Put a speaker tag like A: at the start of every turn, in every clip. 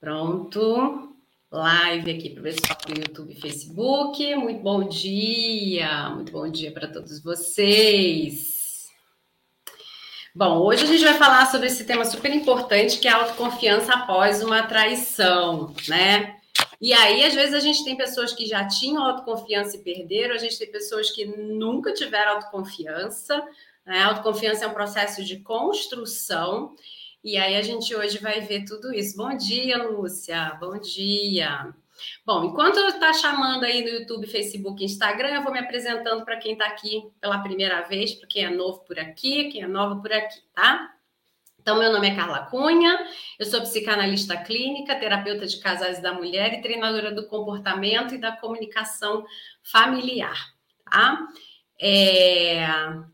A: Pronto. Live aqui para o pessoal do YouTube e Facebook. Muito bom dia, muito bom dia para todos vocês. Bom, hoje a gente vai falar sobre esse tema super importante que é a autoconfiança após uma traição, né? E aí, às vezes, a gente tem pessoas que já tinham autoconfiança e perderam, a gente tem pessoas que nunca tiveram autoconfiança. Né? Autoconfiança é um processo de construção e aí a gente hoje vai ver tudo isso. Bom dia, Lúcia. Bom dia. Bom, enquanto está chamando aí no YouTube, Facebook, Instagram, eu vou me apresentando para quem está aqui pela primeira vez, para quem é novo por aqui, quem é nova por aqui, tá? Então, meu nome é Carla Cunha, eu sou psicanalista clínica, terapeuta de casais da mulher e treinadora do comportamento e da comunicação familiar, tá? É,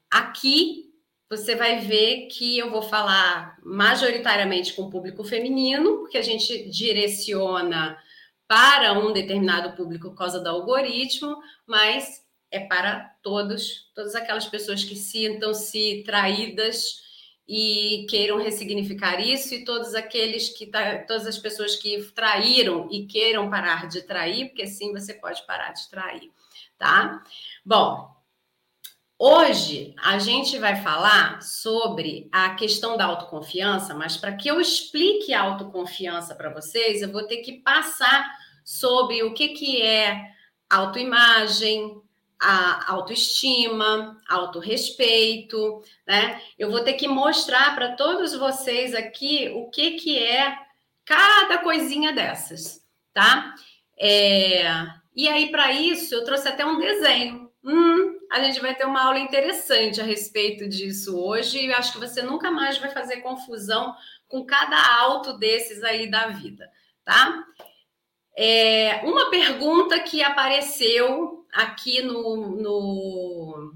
A: aqui você vai ver que eu vou falar majoritariamente com o público feminino, porque a gente direciona para um determinado público por causa do algoritmo, mas é para todos, todas aquelas pessoas que sintam-se traídas e queiram ressignificar isso, e todos aqueles que todas as pessoas que traíram e queiram parar de trair, porque sim você pode parar de trair, tá? Bom, Hoje a gente vai falar sobre a questão da autoconfiança, mas para que eu explique a autoconfiança para vocês, eu vou ter que passar sobre o que, que é autoimagem, a autoestima, autorrespeito, né? Eu vou ter que mostrar para todos vocês aqui o que, que é cada coisinha dessas, tá? É... E aí, para isso, eu trouxe até um desenho. Hum, a gente vai ter uma aula interessante a respeito disso hoje e acho que você nunca mais vai fazer confusão com cada alto desses aí da vida, tá? É, uma pergunta que apareceu aqui no, no,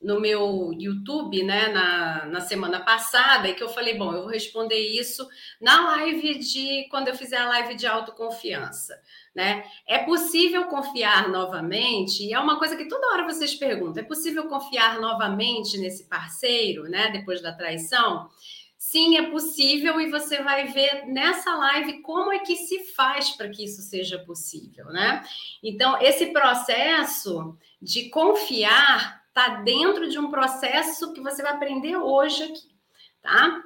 A: no meu YouTube, né, na, na semana passada, e que eu falei, bom, eu vou responder isso na live de quando eu fizer a live de autoconfiança. Né? É possível confiar novamente? E é uma coisa que toda hora vocês perguntam: é possível confiar novamente nesse parceiro, né? Depois da traição? Sim, é possível, e você vai ver nessa live como é que se faz para que isso seja possível, né? Então, esse processo de confiar está dentro de um processo que você vai aprender hoje aqui, tá?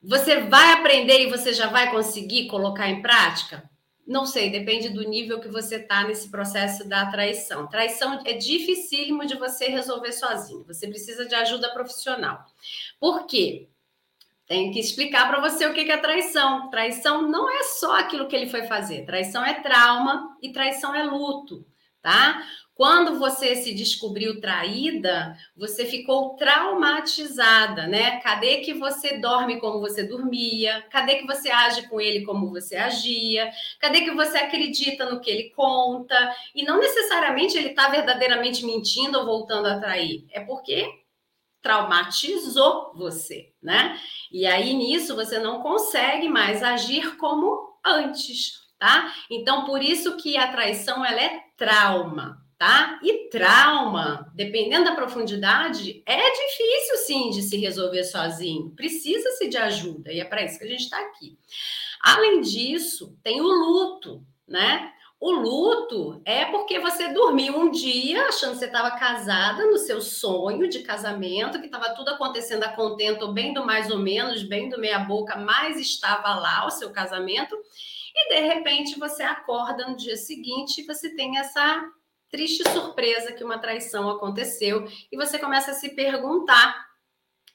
A: Você vai aprender e você já vai conseguir colocar em prática? Não sei, depende do nível que você está nesse processo da traição. Traição é dificílimo de você resolver sozinho. Você precisa de ajuda profissional. Por quê? Tem que explicar para você o que é traição. Traição não é só aquilo que ele foi fazer. Traição é trauma e traição é luto, tá? Quando você se descobriu traída, você ficou traumatizada, né? Cadê que você dorme como você dormia? Cadê que você age com ele como você agia? Cadê que você acredita no que ele conta? E não necessariamente ele está verdadeiramente mentindo ou voltando a trair. É porque traumatizou você, né? E aí nisso você não consegue mais agir como antes, tá? Então por isso que a traição ela é trauma tá? E trauma, dependendo da profundidade, é difícil sim de se resolver sozinho. Precisa-se de ajuda e é para isso que a gente está aqui. Além disso, tem o luto, né? O luto é porque você dormiu um dia achando que você estava casada no seu sonho de casamento, que estava tudo acontecendo a contento, bem do mais ou menos, bem do meia boca, mas estava lá o seu casamento. E de repente você acorda no dia seguinte e você tem essa triste surpresa que uma traição aconteceu e você começa a se perguntar: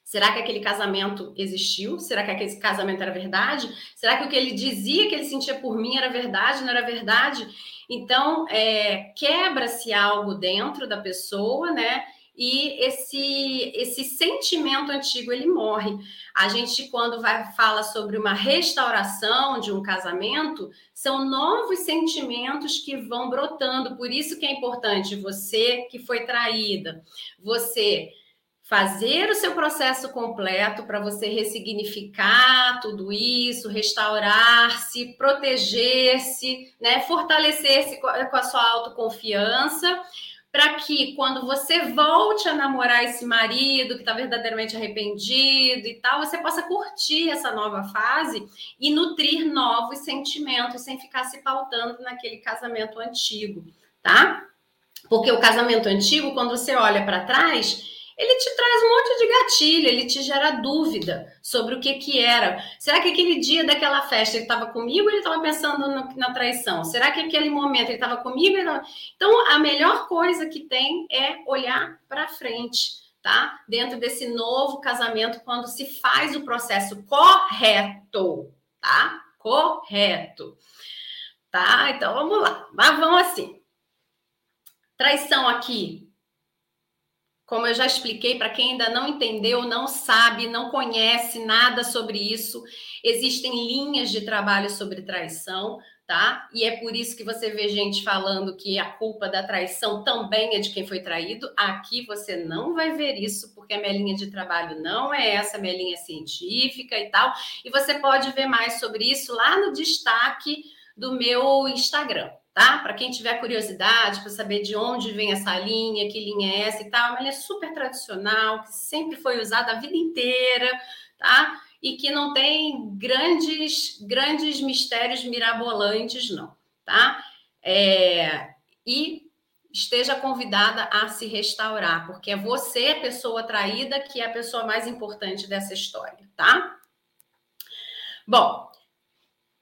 A: será que aquele casamento existiu? Será que aquele casamento era verdade? Será que o que ele dizia que ele sentia por mim era verdade, não era verdade? Então, é, quebra-se algo dentro da pessoa, né? E esse esse sentimento antigo ele morre. A gente quando vai fala sobre uma restauração de um casamento, são novos sentimentos que vão brotando. Por isso que é importante você que foi traída, você fazer o seu processo completo para você ressignificar tudo isso, restaurar-se, proteger-se, né, fortalecer-se com a sua autoconfiança para que quando você volte a namorar esse marido que está verdadeiramente arrependido e tal, você possa curtir essa nova fase e nutrir novos sentimentos sem ficar se pautando naquele casamento antigo, tá? Porque o casamento antigo, quando você olha para trás, ele te traz um monte de gatilho, ele te gera dúvida sobre o que que era. Será que aquele dia daquela festa ele estava comigo ou ele estava pensando no, na traição? Será que aquele momento ele estava comigo? Tava... Então, a melhor coisa que tem é olhar para frente, tá? Dentro desse novo casamento, quando se faz o processo correto, tá? Correto. Tá? Então, vamos lá. Mas vamos assim. Traição aqui como eu já expliquei, para quem ainda não entendeu, não sabe, não conhece nada sobre isso, existem linhas de trabalho sobre traição, tá? E é por isso que você vê gente falando que a culpa da traição também é de quem foi traído. Aqui você não vai ver isso, porque a minha linha de trabalho não é essa, minha linha científica e tal. E você pode ver mais sobre isso lá no destaque do meu Instagram tá? Para quem tiver curiosidade, para saber de onde vem essa linha, que linha é essa e tal, é uma linha super tradicional, que sempre foi usada a vida inteira, tá? E que não tem grandes, grandes mistérios mirabolantes, não, tá? É, e esteja convidada a se restaurar, porque é você, a pessoa traída, que é a pessoa mais importante dessa história, tá? Bom,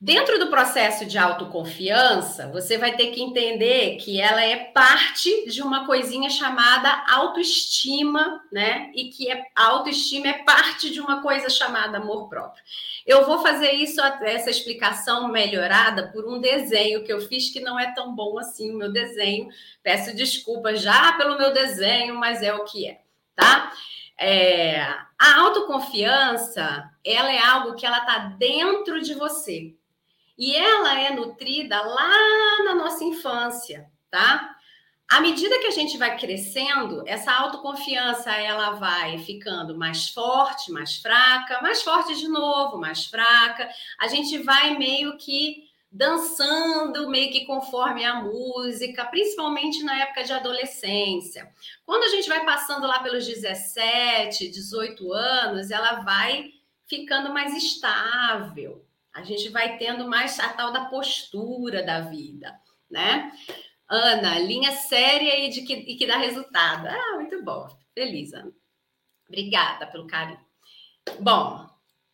A: Dentro do processo de autoconfiança, você vai ter que entender que ela é parte de uma coisinha chamada autoestima, né? E que é, a autoestima é parte de uma coisa chamada amor próprio. Eu vou fazer isso, essa explicação melhorada por um desenho que eu fiz que não é tão bom assim, o meu desenho. Peço desculpas já pelo meu desenho, mas é o que é, tá? É, a autoconfiança, ela é algo que ela tá dentro de você. E ela é nutrida lá na nossa infância, tá? À medida que a gente vai crescendo, essa autoconfiança ela vai ficando mais forte, mais fraca, mais forte de novo, mais fraca. A gente vai meio que dançando, meio que conforme a música, principalmente na época de adolescência. Quando a gente vai passando lá pelos 17, 18 anos, ela vai ficando mais estável, a gente vai tendo mais a tal da postura da vida, né? Ana, linha séria e, de que, e que dá resultado. Ah, muito bom. Feliz, Ana. Obrigada pelo carinho. Bom,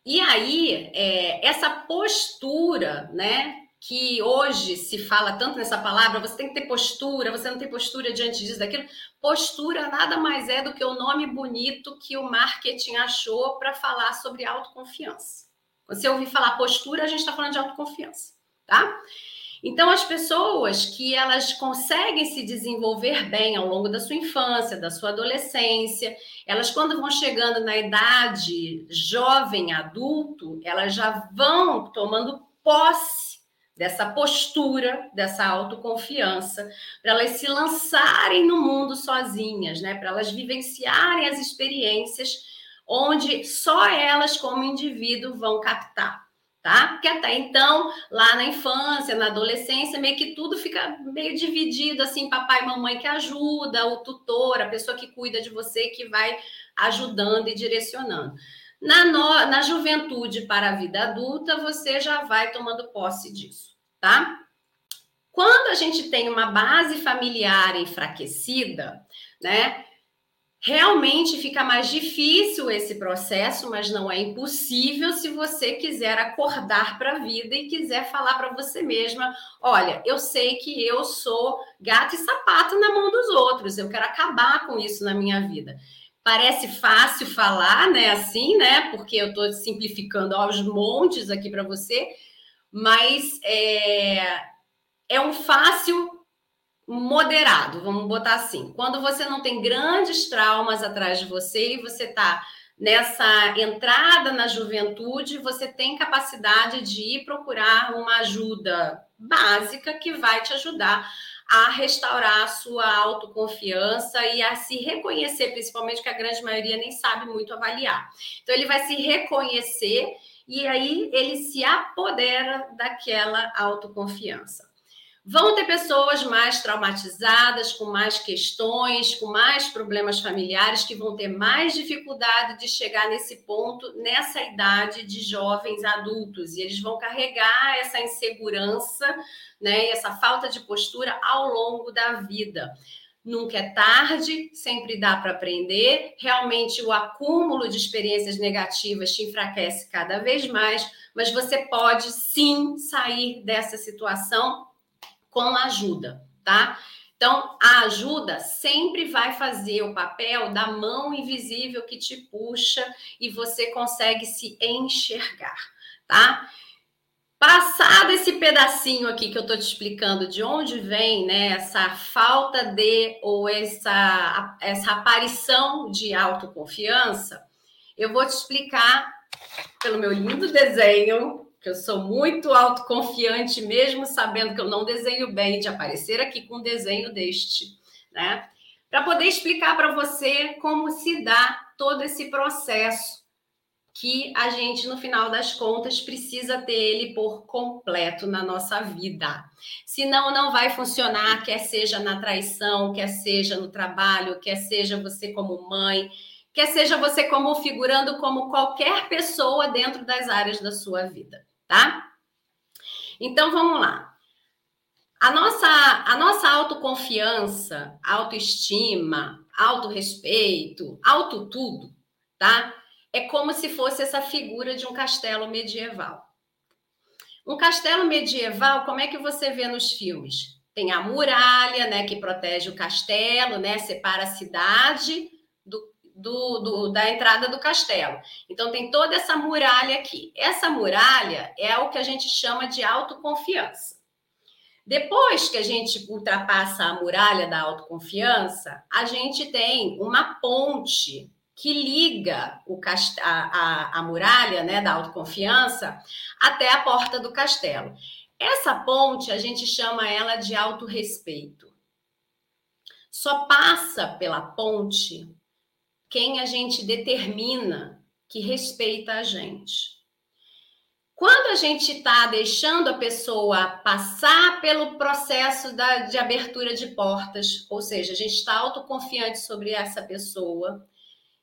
A: e aí, é, essa postura, né? Que hoje se fala tanto nessa palavra, você tem que ter postura, você não tem postura diante disso, daquilo. Postura nada mais é do que o nome bonito que o marketing achou para falar sobre autoconfiança. Quando você ouvir falar postura, a gente está falando de autoconfiança, tá? Então, as pessoas que elas conseguem se desenvolver bem ao longo da sua infância, da sua adolescência, elas quando vão chegando na idade jovem, adulto, elas já vão tomando posse dessa postura, dessa autoconfiança, para elas se lançarem no mundo sozinhas, né? Para elas vivenciarem as experiências onde só elas, como indivíduo, vão captar, tá? Porque até então, lá na infância, na adolescência, meio que tudo fica meio dividido, assim, papai e mamãe que ajuda, o tutor, a pessoa que cuida de você, que vai ajudando e direcionando. Na, no, na juventude para a vida adulta, você já vai tomando posse disso, tá? Quando a gente tem uma base familiar enfraquecida, né? Realmente fica mais difícil esse processo, mas não é impossível se você quiser acordar para a vida e quiser falar para você mesma: olha, eu sei que eu sou gato e sapato na mão dos outros, eu quero acabar com isso na minha vida. Parece fácil falar, né? Assim, né? Porque eu estou simplificando aos montes aqui para você, mas é, é um fácil moderado, vamos botar assim. Quando você não tem grandes traumas atrás de você e você está nessa entrada na juventude, você tem capacidade de ir procurar uma ajuda básica que vai te ajudar a restaurar a sua autoconfiança e a se reconhecer, principalmente que a grande maioria nem sabe muito avaliar. Então ele vai se reconhecer e aí ele se apodera daquela autoconfiança. Vão ter pessoas mais traumatizadas, com mais questões, com mais problemas familiares, que vão ter mais dificuldade de chegar nesse ponto, nessa idade de jovens adultos. E eles vão carregar essa insegurança, né, e essa falta de postura ao longo da vida. Nunca é tarde, sempre dá para aprender. Realmente, o acúmulo de experiências negativas te enfraquece cada vez mais, mas você pode sim sair dessa situação com ajuda, tá? Então, a ajuda sempre vai fazer o papel da mão invisível que te puxa e você consegue se enxergar, tá? Passado esse pedacinho aqui que eu tô te explicando de onde vem, né, essa falta de ou essa essa aparição de autoconfiança, eu vou te explicar pelo meu lindo desenho que eu sou muito autoconfiante, mesmo sabendo que eu não desenho bem, de aparecer aqui com um desenho deste, né? Para poder explicar para você como se dá todo esse processo que a gente, no final das contas, precisa ter ele por completo na nossa vida. Senão, não vai funcionar, quer seja na traição, quer seja no trabalho, quer seja você como mãe, quer seja você como figurando como qualquer pessoa dentro das áreas da sua vida tá? Então vamos lá. A nossa, a nossa autoconfiança, autoestima, autorrespeito, auto tudo, tá? É como se fosse essa figura de um castelo medieval. Um castelo medieval, como é que você vê nos filmes? Tem a muralha, né, que protege o castelo, né, separa a cidade do, do, da entrada do castelo. Então, tem toda essa muralha aqui. Essa muralha é o que a gente chama de autoconfiança. Depois que a gente ultrapassa a muralha da autoconfiança, a gente tem uma ponte que liga o cast... a, a, a muralha né, da autoconfiança até a porta do castelo. Essa ponte a gente chama ela de autorrespeito. Só passa pela ponte quem a gente determina que respeita a gente. Quando a gente está deixando a pessoa passar pelo processo da, de abertura de portas, ou seja, a gente está autoconfiante sobre essa pessoa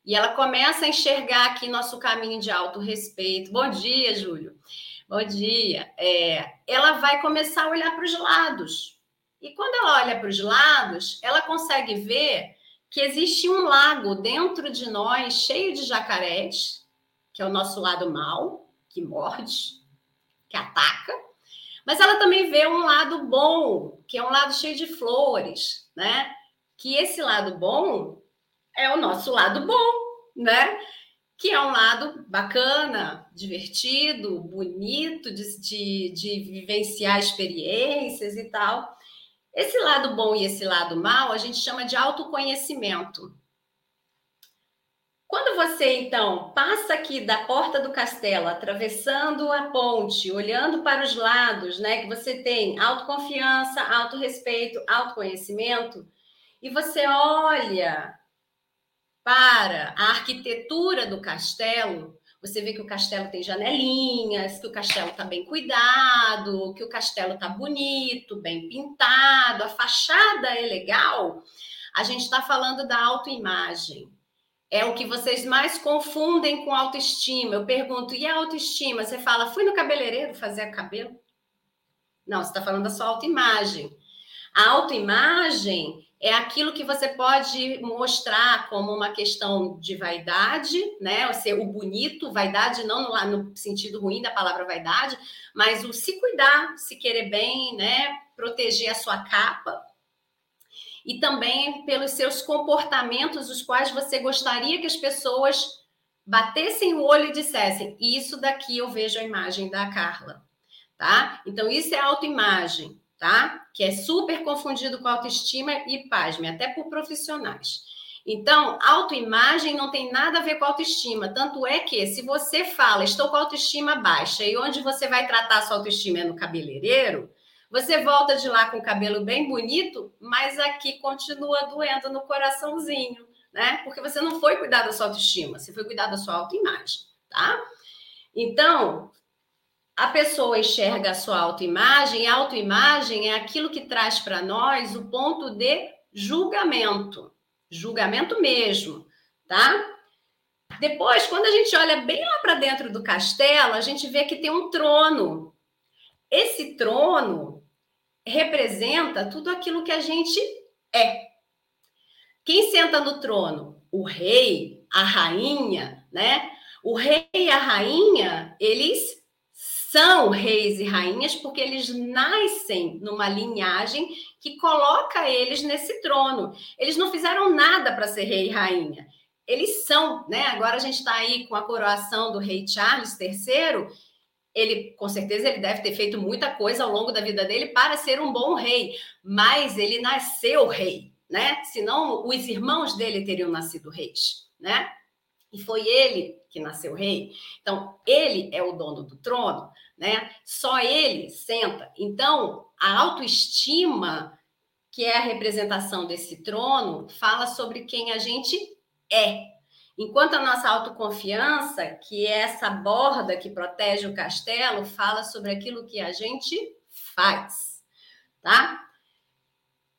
A: e ela começa a enxergar aqui nosso caminho de autorrespeito. Bom dia, Júlio. Bom dia. É, ela vai começar a olhar para os lados. E quando ela olha para os lados, ela consegue ver que existe um lago dentro de nós cheio de jacarés, que é o nosso lado mal, que morde, que ataca, mas ela também vê um lado bom, que é um lado cheio de flores, né? Que esse lado bom é o nosso lado bom, né? Que é um lado bacana, divertido, bonito de, de, de vivenciar experiências e tal. Esse lado bom e esse lado mal a gente chama de autoconhecimento. Quando você então passa aqui da porta do castelo, atravessando a ponte, olhando para os lados, né, que você tem autoconfiança, autorrespeito, autoconhecimento, e você olha para a arquitetura do castelo, você vê que o castelo tem janelinhas, que o castelo está bem cuidado, que o castelo está bonito, bem pintado, a fachada é legal. A gente está falando da autoimagem. É o que vocês mais confundem com autoestima. Eu pergunto, e a autoestima? Você fala, fui no cabeleireiro fazer cabelo? Não, você está falando da sua autoimagem. A autoimagem é aquilo que você pode mostrar como uma questão de vaidade, né? O ser o bonito, vaidade não no, no, sentido ruim da palavra vaidade, mas o se cuidar, se querer bem, né? Proteger a sua capa. E também pelos seus comportamentos, os quais você gostaria que as pessoas batessem o olho e dissessem: Isso daqui eu vejo a imagem da Carla, tá? Então, isso é autoimagem tá? Que é super confundido com autoestima e pasme, até por profissionais. Então, autoimagem não tem nada a ver com autoestima. Tanto é que, se você fala, estou com autoestima baixa, e onde você vai tratar sua autoestima é no cabeleireiro, você volta de lá com o cabelo bem bonito, mas aqui continua doendo no coraçãozinho, né? Porque você não foi cuidar da sua autoestima, você foi cuidar da sua autoimagem, tá? Então, a pessoa enxerga a sua autoimagem, e a autoimagem é aquilo que traz para nós o ponto de julgamento. Julgamento mesmo, tá? Depois, quando a gente olha bem lá para dentro do castelo, a gente vê que tem um trono. Esse trono representa tudo aquilo que a gente é. Quem senta no trono? O rei, a rainha, né? O rei e a rainha, eles são reis e rainhas porque eles nascem numa linhagem que coloca eles nesse trono. Eles não fizeram nada para ser rei e rainha. Eles são, né? Agora a gente está aí com a coroação do rei Charles III. Ele, com certeza, ele deve ter feito muita coisa ao longo da vida dele para ser um bom rei, mas ele nasceu rei, né? Senão os irmãos dele teriam nascido reis, né? E foi ele que nasceu rei. Então, ele é o dono do trono, né? Só ele senta. Então, a autoestima, que é a representação desse trono, fala sobre quem a gente é. Enquanto a nossa autoconfiança, que é essa borda que protege o castelo, fala sobre aquilo que a gente faz, tá?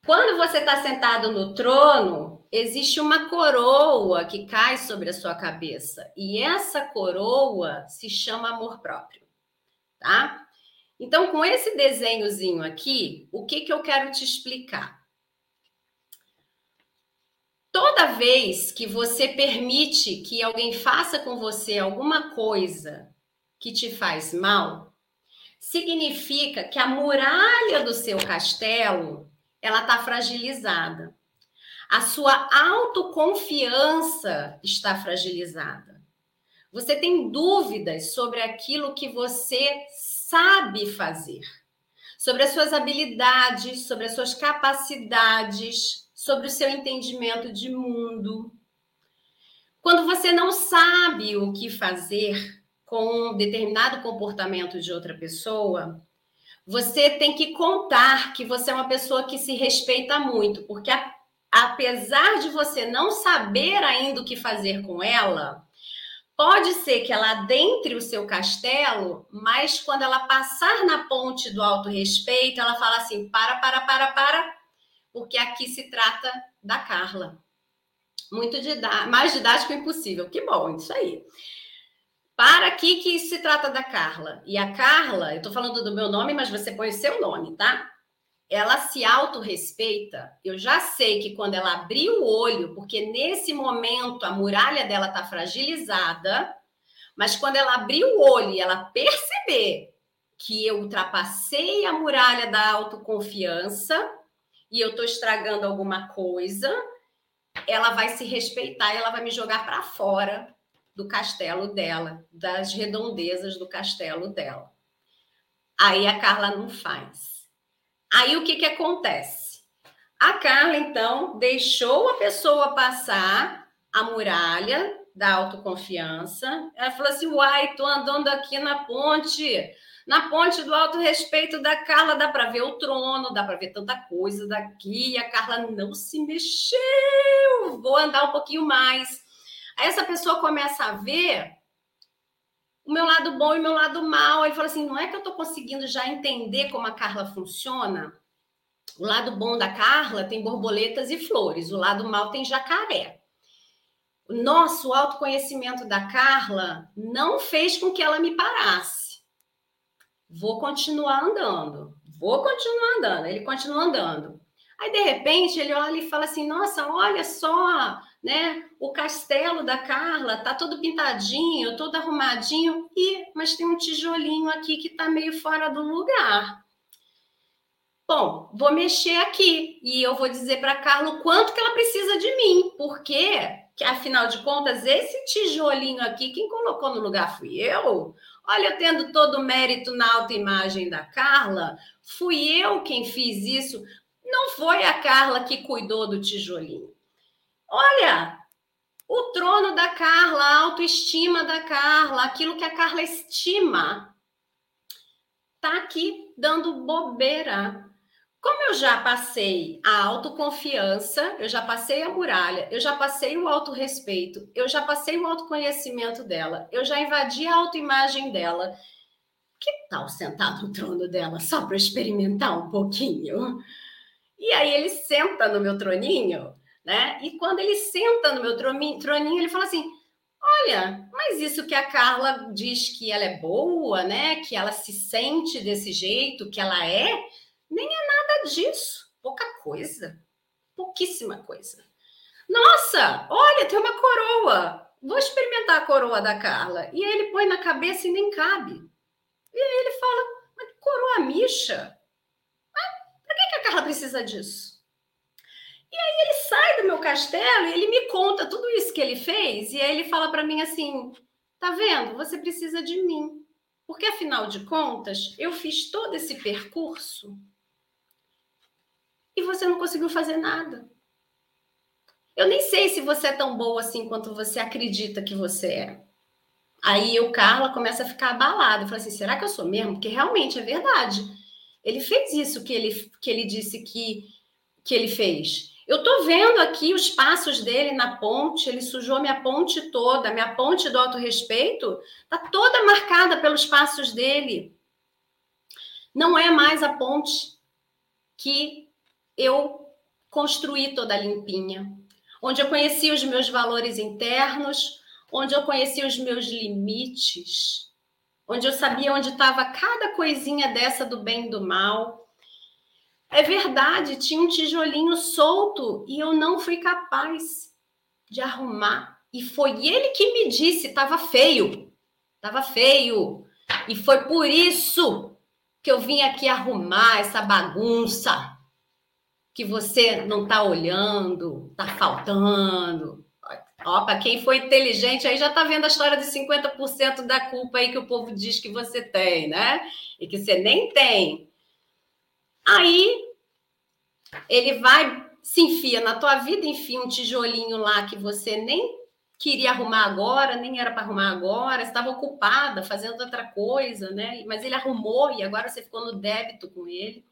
A: Quando você está sentado no trono, existe uma coroa que cai sobre a sua cabeça. E essa coroa se chama amor próprio, tá? Então, com esse desenhozinho aqui, o que, que eu quero te explicar? Toda vez que você permite que alguém faça com você alguma coisa que te faz mal, significa que a muralha do seu castelo ela está fragilizada. A sua autoconfiança está fragilizada. Você tem dúvidas sobre aquilo que você sabe fazer, sobre as suas habilidades, sobre as suas capacidades, sobre o seu entendimento de mundo. Quando você não sabe o que fazer com um determinado comportamento de outra pessoa, você tem que contar que você é uma pessoa que se respeita muito, porque a, apesar de você não saber ainda o que fazer com ela, pode ser que ela adentre o seu castelo, mas quando ela passar na ponte do autorrespeito, ela fala assim: para, para, para, para, porque aqui se trata da Carla. Muito didático, mais didático impossível. Que bom, isso aí. Para aqui que se trata da Carla. E a Carla, eu estou falando do meu nome, mas você põe o seu nome, tá? Ela se autorrespeita. Eu já sei que quando ela abrir o olho, porque nesse momento a muralha dela está fragilizada, mas quando ela abrir o olho e ela perceber que eu ultrapassei a muralha da autoconfiança e eu estou estragando alguma coisa, ela vai se respeitar e ela vai me jogar para fora do castelo dela, das redondezas do castelo dela. Aí a Carla não faz. Aí o que, que acontece? A Carla, então, deixou a pessoa passar a muralha da autoconfiança. Ela falou assim: Uai, tô andando aqui na ponte, na ponte do alto respeito da Carla, dá para ver o trono, dá para ver tanta coisa daqui. E a Carla não se mexeu. Vou andar um pouquinho mais. Aí essa pessoa começa a ver o meu lado bom e o meu lado mal. Aí fala assim: não é que eu estou conseguindo já entender como a Carla funciona? O lado bom da Carla tem borboletas e flores, o lado mal tem jacaré. O nosso autoconhecimento da Carla não fez com que ela me parasse. Vou continuar andando, vou continuar andando. Ele continua andando. Aí, de repente, ele olha e fala assim: Nossa, olha só, né? O castelo da Carla tá todo pintadinho, todo arrumadinho, e mas tem um tijolinho aqui que tá meio fora do lugar. Bom, vou mexer aqui e eu vou dizer para Carla o quanto que ela precisa de mim, porque que afinal de contas esse tijolinho aqui quem colocou no lugar fui eu. Olha, tendo todo o mérito na autoimagem da Carla, fui eu quem fiz isso. Não foi a Carla que cuidou do tijolinho. Olha, o trono da Carla, a autoestima da Carla, aquilo que a Carla estima, tá aqui dando bobeira. Como eu já passei a autoconfiança, eu já passei a muralha, eu já passei o autorrespeito, eu já passei o autoconhecimento dela, eu já invadi a autoimagem dela. que tal sentar no trono dela só para experimentar um pouquinho? E aí ele senta no meu troninho, né? E quando ele senta no meu troninho, ele fala assim: Olha, mas isso que a Carla diz que ela é boa, né? Que ela se sente desse jeito, que ela é, nem é nada disso. Pouca coisa. Pouquíssima coisa. Nossa, olha, tem uma coroa. Vou experimentar a coroa da Carla. E aí ele põe na cabeça e nem cabe. E aí ele fala: Mas que coroa micha? Ah, para que a Carla precisa disso? E aí ele sai do meu castelo e ele me conta tudo isso que ele fez. E aí ele fala para mim assim: tá vendo? Você precisa de mim. Porque afinal de contas, eu fiz todo esse percurso e você não conseguiu fazer nada. Eu nem sei se você é tão boa assim quanto você acredita que você é. Aí o Carla começa a ficar abalado. Fala assim: será que eu sou mesmo? Porque realmente é verdade. Ele fez isso que ele, que ele disse que, que ele fez. Eu estou vendo aqui os passos dele na ponte, ele sujou minha ponte toda, minha ponte do autorrespeito está toda marcada pelos passos dele. Não é mais a ponte que eu construí toda limpinha, onde eu conheci os meus valores internos, onde eu conheci os meus limites, onde eu sabia onde estava cada coisinha dessa do bem e do mal é verdade, tinha um tijolinho solto e eu não fui capaz de arrumar. E foi ele que me disse, estava feio, estava feio. E foi por isso que eu vim aqui arrumar essa bagunça que você não está olhando, está faltando. Ó, para quem foi inteligente aí já está vendo a história de 50% da culpa aí que o povo diz que você tem, né? E que você nem tem. Aí ele vai, se enfia na tua vida, enfia um tijolinho lá que você nem queria arrumar agora, nem era para arrumar agora, estava ocupada fazendo outra coisa, né? Mas ele arrumou e agora você ficou no débito com ele.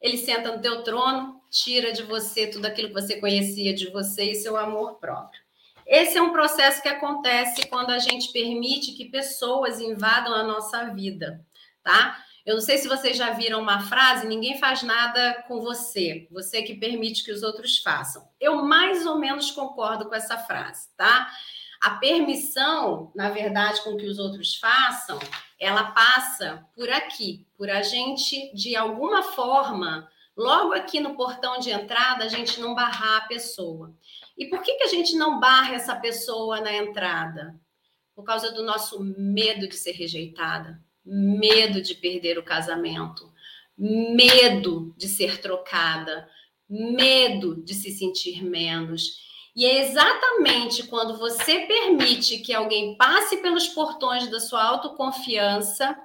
A: Ele senta no teu trono, tira de você tudo aquilo que você conhecia de você e seu amor próprio. Esse é um processo que acontece quando a gente permite que pessoas invadam a nossa vida, tá? Eu não sei se vocês já viram uma frase: ninguém faz nada com você, você que permite que os outros façam. Eu mais ou menos concordo com essa frase, tá? A permissão, na verdade, com que os outros façam, ela passa por aqui, por a gente, de alguma forma, logo aqui no portão de entrada, a gente não barrar a pessoa. E por que, que a gente não barra essa pessoa na entrada? Por causa do nosso medo de ser rejeitada, medo de perder o casamento, medo de ser trocada, medo de se sentir menos. E é exatamente quando você permite que alguém passe pelos portões da sua autoconfiança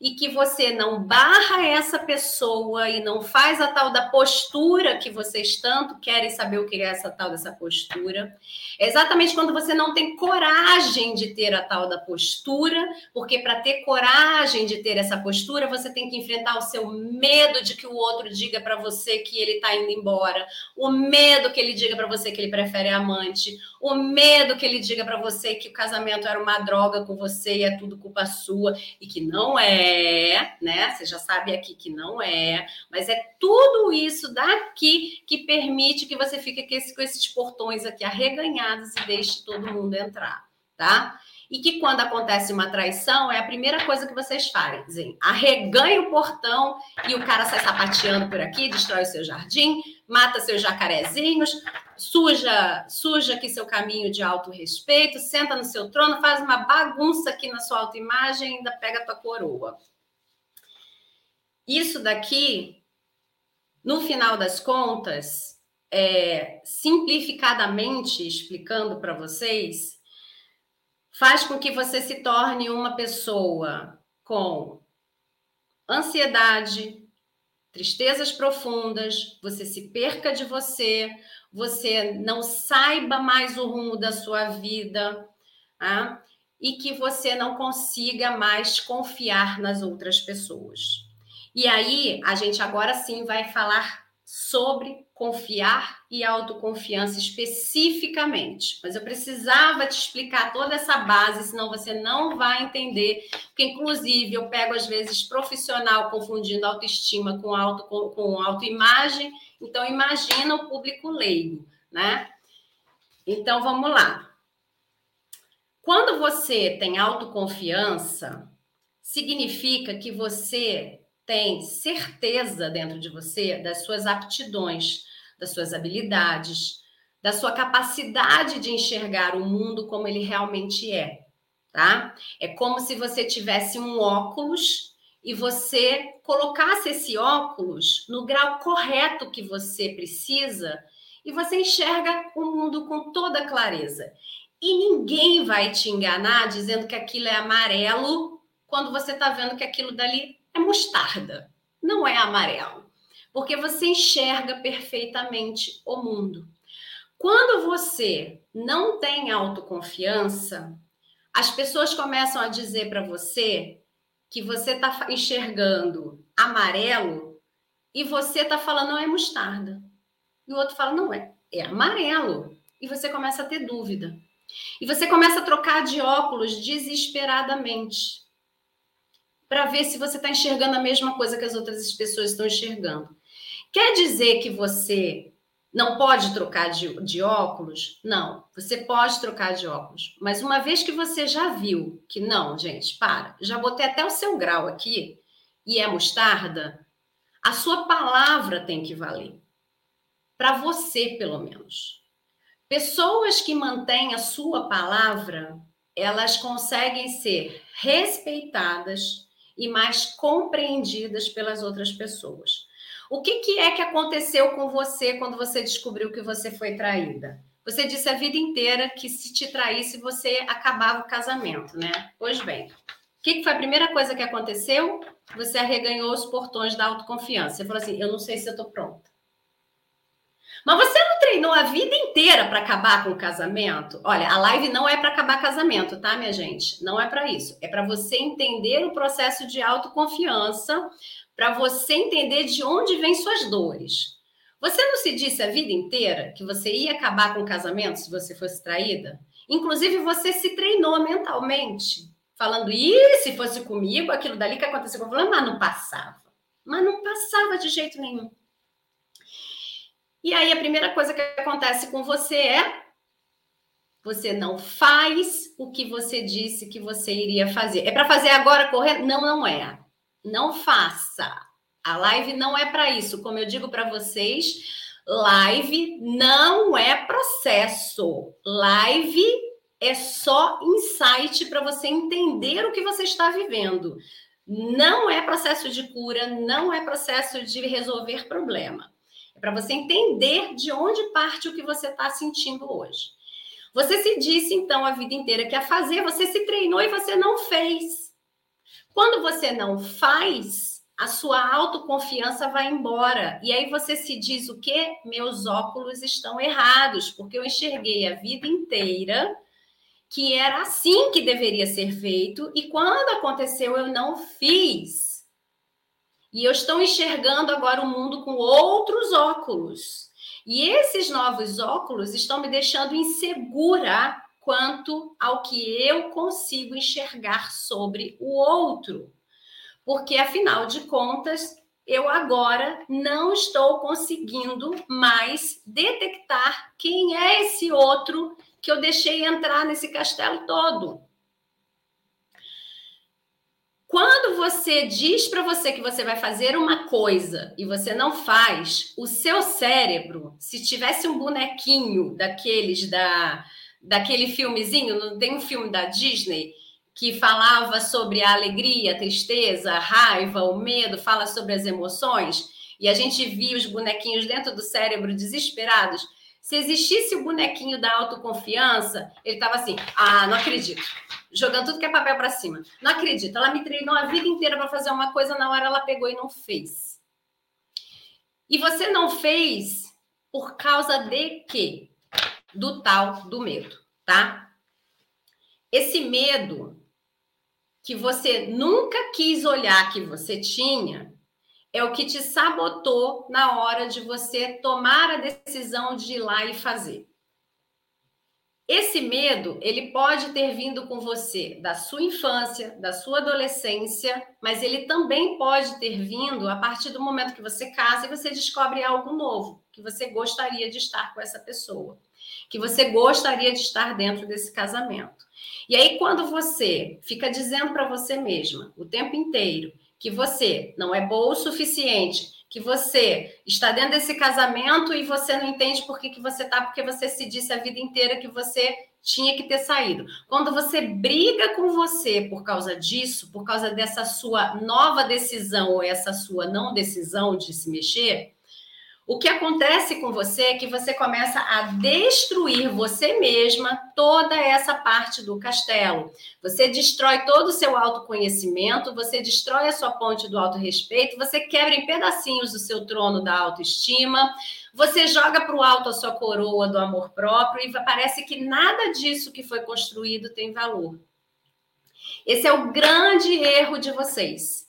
A: e que você não barra essa pessoa e não faz a tal da postura que vocês tanto querem saber o que é essa tal dessa postura. É exatamente quando você não tem coragem de ter a tal da postura, porque para ter coragem de ter essa postura, você tem que enfrentar o seu medo de que o outro diga para você que ele está indo embora, o medo que ele diga para você que ele prefere amante, o medo que ele diga para você que o casamento era uma droga com você e é tudo culpa sua e que não é é, né? Você já sabe aqui que não é, mas é tudo isso daqui que permite que você fique com esses portões aqui arreganhados e deixe todo mundo entrar, tá? E que quando acontece uma traição, é a primeira coisa que vocês fazem. Arreganha o portão e o cara sai sapateando por aqui, destrói o seu jardim, mata seus jacarezinhos, suja, suja aqui seu caminho de alto respeito, senta no seu trono, faz uma bagunça aqui na sua autoimagem e ainda pega a tua coroa. Isso daqui, no final das contas, é, simplificadamente explicando para vocês, faz com que você se torne uma pessoa com ansiedade, tristezas profundas, você se perca de você, você não saiba mais o rumo da sua vida, tá? e que você não consiga mais confiar nas outras pessoas. E aí, a gente agora sim vai falar sobre confiar e autoconfiança especificamente. Mas eu precisava te explicar toda essa base, senão você não vai entender. Porque, inclusive, eu pego, às vezes, profissional confundindo autoestima com, auto, com, com autoimagem. Então, imagina o público leigo, né? Então, vamos lá. Quando você tem autoconfiança, significa que você tem certeza dentro de você das suas aptidões, das suas habilidades, da sua capacidade de enxergar o mundo como ele realmente é, tá? É como se você tivesse um óculos e você colocasse esse óculos no grau correto que você precisa e você enxerga o mundo com toda clareza. E ninguém vai te enganar dizendo que aquilo é amarelo quando você está vendo que aquilo dali é mostarda, não é amarelo, porque você enxerga perfeitamente o mundo. Quando você não tem autoconfiança, as pessoas começam a dizer para você que você está enxergando amarelo e você está falando não é mostarda. E o outro fala não é, é amarelo. E você começa a ter dúvida. E você começa a trocar de óculos desesperadamente para ver se você está enxergando a mesma coisa que as outras pessoas estão enxergando. Quer dizer que você não pode trocar de, de, óculos? Não, você pode trocar de óculos. Mas uma vez que você já viu que não, gente, para, já botei até o seu grau aqui e é mostarda, a sua palavra tem que valer. Para você, pelo menos. Pessoas que mantêm a sua palavra, elas conseguem ser respeitadas e mais compreendidas pelas outras pessoas. O que, que é que aconteceu com você quando você descobriu que você foi traída? Você disse a vida inteira que se te traísse, você acabava o casamento, né? Pois bem, o que, que foi a primeira coisa que aconteceu? Você arreganhou os portões da autoconfiança. Você falou assim: eu não sei se eu estou pronta. Mas você não treinou a vida inteira para acabar com o casamento? Olha, a live não é para acabar casamento, tá, minha gente? Não é para isso. É para você entender o processo de autoconfiança, para você entender de onde vêm suas dores. Você não se disse a vida inteira que você ia acabar com o casamento se você fosse traída? Inclusive, você se treinou mentalmente, falando, e se fosse comigo, aquilo dali que aconteceu com mas não passava. Mas não passava de jeito nenhum. E aí a primeira coisa que acontece com você é você não faz o que você disse que você iria fazer. É para fazer agora correndo? Não, não é. Não faça. A live não é para isso. Como eu digo para vocês, live não é processo. Live é só insight para você entender o que você está vivendo. Não é processo de cura, não é processo de resolver problema. É para você entender de onde parte o que você está sentindo hoje. Você se disse, então, a vida inteira que a fazer, você se treinou e você não fez. Quando você não faz, a sua autoconfiança vai embora. E aí você se diz o quê? Meus óculos estão errados, porque eu enxerguei a vida inteira que era assim que deveria ser feito e quando aconteceu eu não fiz. E eu estou enxergando agora o mundo com outros óculos. E esses novos óculos estão me deixando insegura quanto ao que eu consigo enxergar sobre o outro. Porque, afinal de contas, eu agora não estou conseguindo mais detectar quem é esse outro que eu deixei entrar nesse castelo todo. Quando você diz para você que você vai fazer uma coisa e você não faz, o seu cérebro, se tivesse um bonequinho daqueles da daquele filmezinho, não tem um filme da Disney que falava sobre a alegria, a tristeza, a raiva, o medo, fala sobre as emoções, e a gente via os bonequinhos dentro do cérebro desesperados. Se existisse o bonequinho da autoconfiança, ele estava assim: ah, não acredito jogando tudo que é papel para cima. Não acredito, ela me treinou a vida inteira para fazer uma coisa, na hora ela pegou e não fez. E você não fez por causa de quê? Do tal do medo, tá? Esse medo que você nunca quis olhar que você tinha, é o que te sabotou na hora de você tomar a decisão de ir lá e fazer. Esse medo, ele pode ter vindo com você da sua infância, da sua adolescência, mas ele também pode ter vindo a partir do momento que você casa e você descobre algo novo, que você gostaria de estar com essa pessoa, que você gostaria de estar dentro desse casamento. E aí quando você fica dizendo para você mesma o tempo inteiro que você não é boa o suficiente, que você está dentro desse casamento e você não entende por que, que você está, porque você se disse a vida inteira que você tinha que ter saído. Quando você briga com você por causa disso, por causa dessa sua nova decisão ou essa sua não decisão de se mexer, o que acontece com você é que você começa a destruir você mesma toda essa parte do castelo. Você destrói todo o seu autoconhecimento, você destrói a sua ponte do autorrespeito, você quebra em pedacinhos o seu trono da autoestima, você joga para o alto a sua coroa do amor próprio e parece que nada disso que foi construído tem valor. Esse é o grande erro de vocês.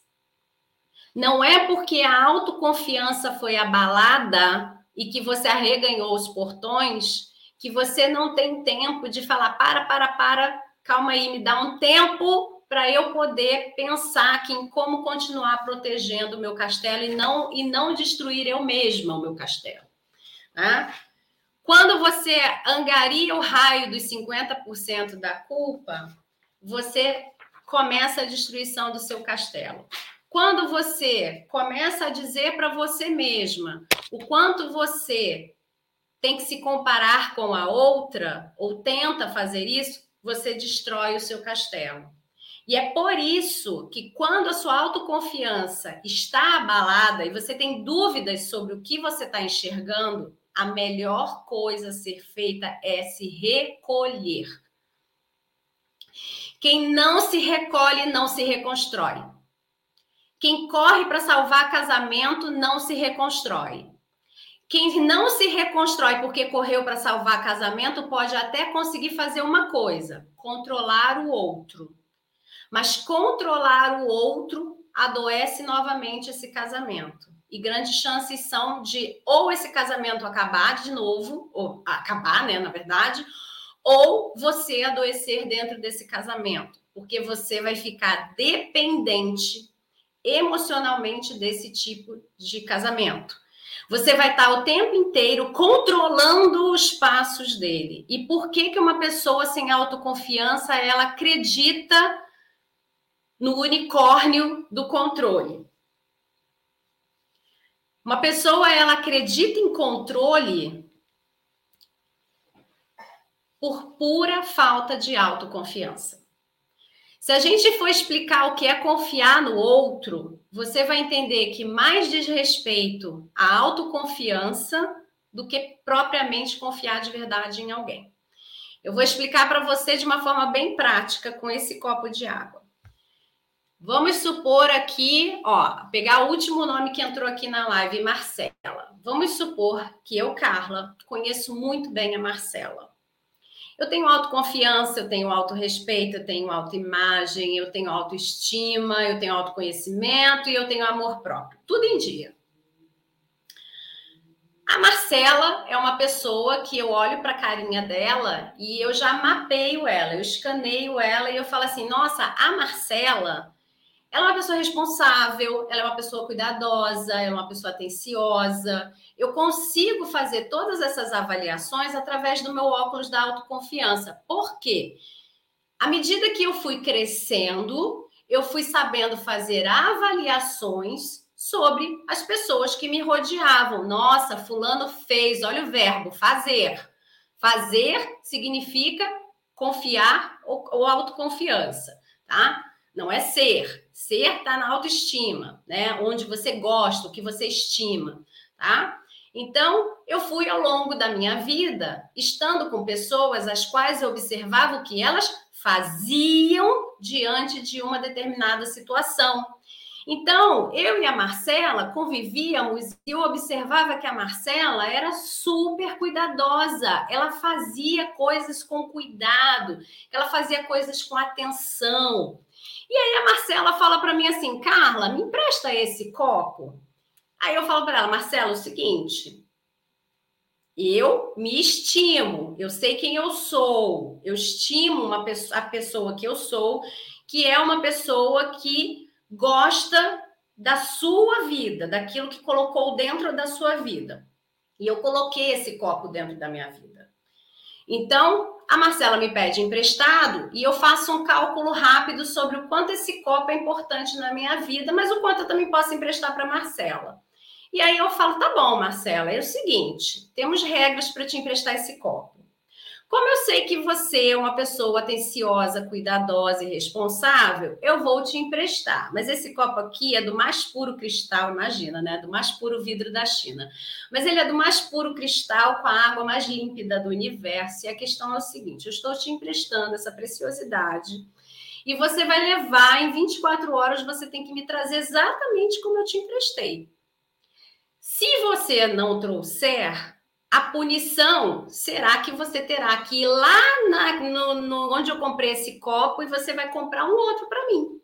A: Não é porque a autoconfiança foi abalada e que você arreganhou os portões que você não tem tempo de falar: para, para, para, calma aí, me dá um tempo para eu poder pensar aqui em como continuar protegendo o meu castelo e não, e não destruir eu mesma o meu castelo. Né? Quando você angaria o raio dos 50% da culpa, você começa a destruição do seu castelo. Quando você começa a dizer para você mesma o quanto você tem que se comparar com a outra, ou tenta fazer isso, você destrói o seu castelo. E é por isso que, quando a sua autoconfiança está abalada e você tem dúvidas sobre o que você está enxergando, a melhor coisa a ser feita é se recolher. Quem não se recolhe não se reconstrói. Quem corre para salvar casamento não se reconstrói. Quem não se reconstrói porque correu para salvar casamento pode até conseguir fazer uma coisa: controlar o outro. Mas controlar o outro adoece novamente esse casamento. E grandes chances são de ou esse casamento acabar de novo, ou acabar, né, na verdade, ou você adoecer dentro desse casamento, porque você vai ficar dependente emocionalmente desse tipo de casamento. Você vai estar o tempo inteiro controlando os passos dele. E por que que uma pessoa sem autoconfiança ela acredita no unicórnio do controle? Uma pessoa ela acredita em controle por pura falta de autoconfiança. Se a gente for explicar o que é confiar no outro, você vai entender que mais diz respeito à autoconfiança do que propriamente confiar de verdade em alguém. Eu vou explicar para você de uma forma bem prática com esse copo de água. Vamos supor aqui, ó, pegar o último nome que entrou aqui na live, Marcela. Vamos supor que eu, Carla, conheço muito bem a Marcela. Eu tenho autoconfiança, eu tenho autorrespeito, eu tenho autoimagem, eu tenho autoestima, eu tenho autoconhecimento e eu tenho amor próprio. Tudo em dia. A Marcela é uma pessoa que eu olho para a carinha dela e eu já mapeio ela, eu escaneio ela e eu falo assim: nossa, a Marcela ela é uma pessoa responsável, ela é uma pessoa cuidadosa, ela é uma pessoa atenciosa. Eu consigo fazer todas essas avaliações através do meu óculos da autoconfiança. Por quê? À medida que eu fui crescendo, eu fui sabendo fazer avaliações sobre as pessoas que me rodeavam. Nossa, fulano fez, olha o verbo, fazer. Fazer significa confiar ou, ou autoconfiança, tá? Não é ser. Ser está na autoestima, né? Onde você gosta, o que você estima, tá? Então, eu fui ao longo da minha vida estando com pessoas as quais eu observava o que elas faziam diante de uma determinada situação. Então, eu e a Marcela convivíamos e eu observava que a Marcela era super cuidadosa, ela fazia coisas com cuidado, ela fazia coisas com atenção. E aí a Marcela fala para mim assim: Carla, me empresta esse copo. Aí eu falo para ela, Marcela, é o seguinte, eu me estimo, eu sei quem eu sou, eu estimo uma pessoa, a pessoa que eu sou, que é uma pessoa que gosta da sua vida, daquilo que colocou dentro da sua vida. E eu coloquei esse copo dentro da minha vida. Então, a Marcela me pede emprestado e eu faço um cálculo rápido sobre o quanto esse copo é importante na minha vida, mas o quanto eu também posso emprestar para Marcela. E aí eu falo, tá bom, Marcela, é o seguinte, temos regras para te emprestar esse copo. Como eu sei que você é uma pessoa atenciosa, cuidadosa e responsável, eu vou te emprestar. Mas esse copo aqui é do mais puro cristal, imagina, né? Do mais puro vidro da China. Mas ele é do mais puro cristal, com a água mais límpida do universo. E a questão é o seguinte: eu estou te emprestando essa preciosidade. E você vai levar em 24 horas, você tem que me trazer exatamente como eu te emprestei. Se você não trouxer, a punição será que você terá que ir lá na, no, no, onde eu comprei esse copo e você vai comprar um outro para mim.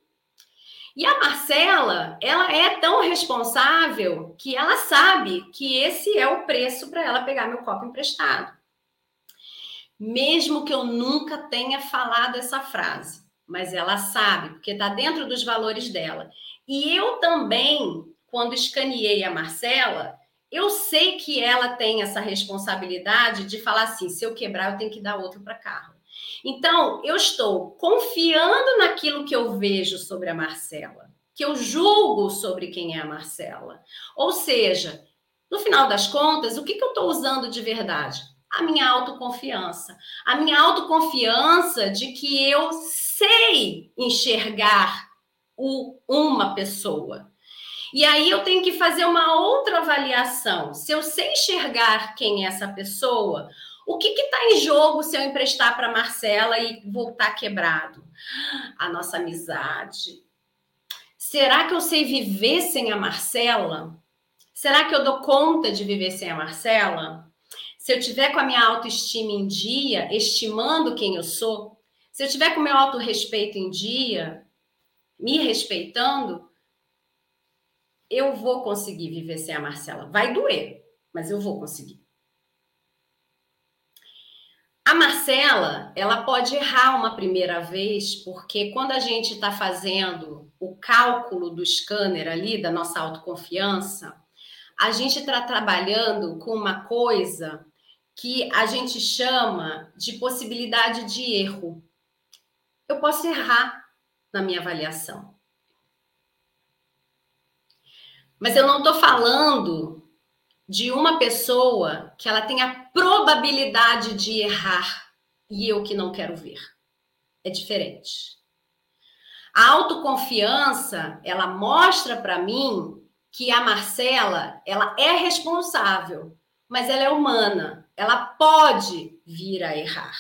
A: E a Marcela, ela é tão responsável que ela sabe que esse é o preço para ela pegar meu copo emprestado. Mesmo que eu nunca tenha falado essa frase, mas ela sabe, porque está dentro dos valores dela. E eu também, quando escaneei a Marcela, eu sei que ela tem essa responsabilidade de falar assim: se eu quebrar, eu tenho que dar outro para carro. Então, eu estou confiando naquilo que eu vejo sobre a Marcela, que eu julgo sobre quem é a Marcela. Ou seja, no final das contas, o que, que eu estou usando de verdade? A minha autoconfiança. A minha autoconfiança de que eu sei enxergar o, uma pessoa. E aí eu tenho que fazer uma outra avaliação. Se eu sei enxergar quem é essa pessoa, o que está em jogo se eu emprestar para Marcela e voltar quebrado? A nossa amizade. Será que eu sei viver sem a Marcela? Será que eu dou conta de viver sem a Marcela? Se eu tiver com a minha autoestima em dia, estimando quem eu sou, se eu tiver com o meu autorrespeito em dia, me respeitando, eu vou conseguir viver sem a Marcela. Vai doer, mas eu vou conseguir. A Marcela, ela pode errar uma primeira vez, porque quando a gente está fazendo o cálculo do scanner ali, da nossa autoconfiança, a gente está trabalhando com uma coisa que a gente chama de possibilidade de erro. Eu posso errar na minha avaliação. Mas eu não estou falando de uma pessoa que ela tem a probabilidade de errar e eu que não quero ver. É diferente. A autoconfiança, ela mostra para mim que a Marcela, ela é responsável, mas ela é humana. Ela pode vir a errar.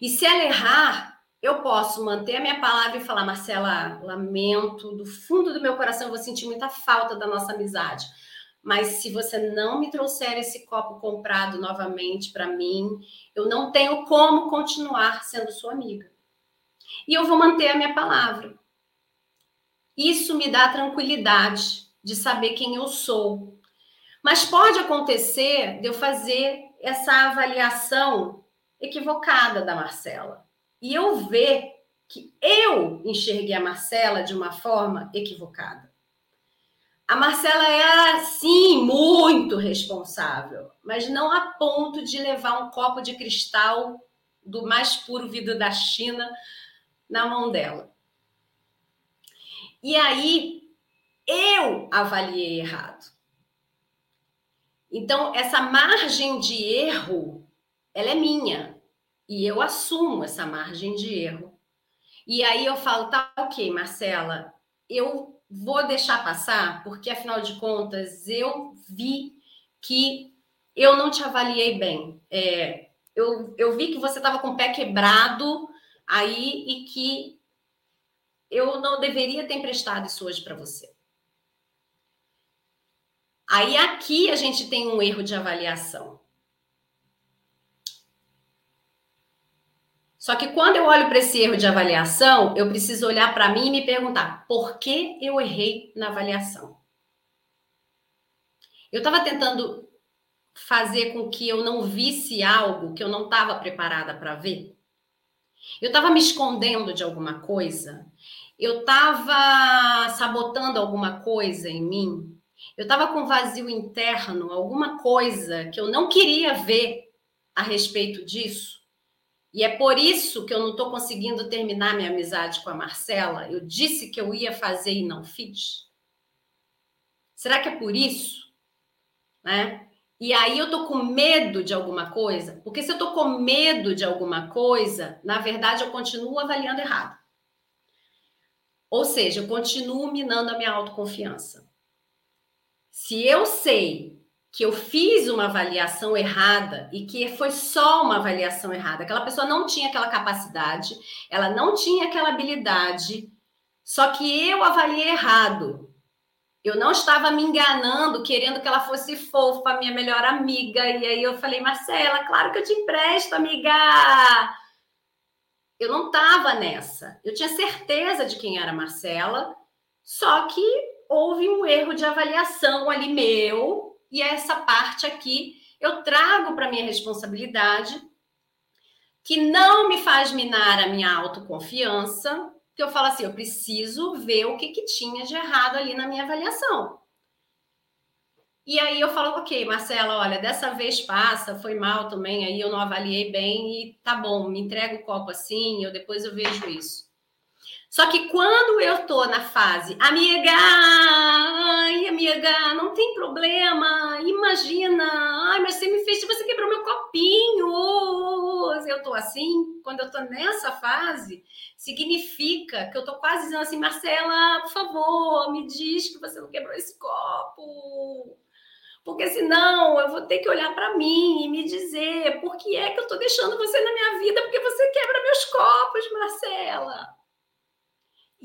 A: E se ela errar, eu posso manter a minha palavra e falar, Marcela, lamento, do fundo do meu coração, eu vou sentir muita falta da nossa amizade. Mas se você não me trouxer esse copo comprado novamente para mim, eu não tenho como continuar sendo sua amiga. E eu vou manter a minha palavra. Isso me dá tranquilidade de saber quem eu sou. Mas pode acontecer de eu fazer essa avaliação equivocada da Marcela e eu ver que eu enxerguei a Marcela de uma forma equivocada. A Marcela era, sim, muito responsável, mas não a ponto de levar um copo de cristal do mais puro vidro da China na mão dela. E aí, eu avaliei errado. Então, essa margem de erro, ela é minha. E eu assumo essa margem de erro. E aí eu falo, tá ok, Marcela, eu vou deixar passar, porque afinal de contas eu vi que eu não te avaliei bem. É, eu, eu vi que você estava com o pé quebrado aí e que eu não deveria ter emprestado isso hoje para você. Aí aqui a gente tem um erro de avaliação. Só que quando eu olho para esse erro de avaliação, eu preciso olhar para mim e me perguntar por que eu errei na avaliação. Eu estava tentando fazer com que eu não visse algo que eu não estava preparada para ver. Eu estava me escondendo de alguma coisa. Eu estava sabotando alguma coisa em mim. Eu estava com vazio interno, alguma coisa que eu não queria ver a respeito disso. E é por isso que eu não estou conseguindo terminar minha amizade com a Marcela. Eu disse que eu ia fazer e não fiz. Será que é por isso? Né? E aí eu tô com medo de alguma coisa, porque se eu tô com medo de alguma coisa, na verdade eu continuo avaliando errado. Ou seja, eu continuo minando a minha autoconfiança. Se eu sei que eu fiz uma avaliação errada e que foi só uma avaliação errada, aquela pessoa não tinha aquela capacidade, ela não tinha aquela habilidade, só que eu avaliei errado. Eu não estava me enganando, querendo que ela fosse fofa, minha melhor amiga. E aí eu falei, Marcela, claro que eu te empresto, amiga. Eu não estava nessa. Eu tinha certeza de quem era Marcela, só que houve um erro de avaliação ali meu e essa parte aqui eu trago para minha responsabilidade, que não me faz minar a minha autoconfiança, que eu falo assim, eu preciso ver o que, que tinha de errado ali na minha avaliação. E aí eu falo, ok, Marcela, olha, dessa vez passa, foi mal também, aí eu não avaliei bem e tá bom, me entrega o copo assim, eu depois eu vejo isso. Só que quando eu tô na fase, amiga, ai, amiga, não tem problema, imagina, ai, mas você me fez, você quebrou meu copinho. Eu tô assim, quando eu tô nessa fase, significa que eu tô quase dizendo assim, Marcela, por favor, me diz que você não quebrou esse copo. Porque senão eu vou ter que olhar para mim e me dizer por que é que eu tô deixando você na minha vida, porque você quebra meus copos, Marcela.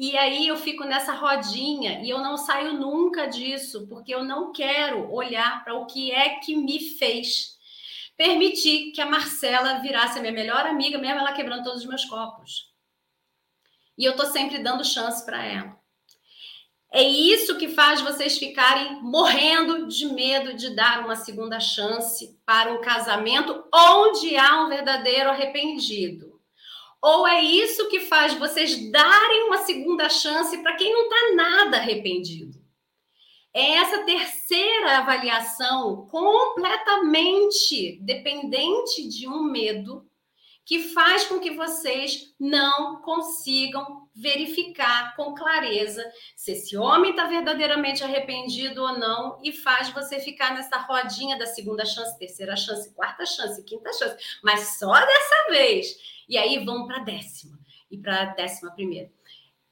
A: E aí eu fico nessa rodinha e eu não saio nunca disso, porque eu não quero olhar para o que é que me fez permitir que a Marcela virasse a minha melhor amiga, mesmo ela quebrando todos os meus copos. E eu tô sempre dando chance para ela. É isso que faz vocês ficarem morrendo de medo de dar uma segunda chance para um casamento onde há um verdadeiro arrependido. Ou é isso que faz vocês darem uma segunda chance para quem não está nada arrependido? É essa terceira avaliação completamente dependente de um medo que faz com que vocês não consigam verificar com clareza se esse homem está verdadeiramente arrependido ou não e faz você ficar nessa rodinha da segunda chance, terceira chance, quarta chance, quinta chance, mas só dessa vez e aí vão para a décima e para a décima primeira.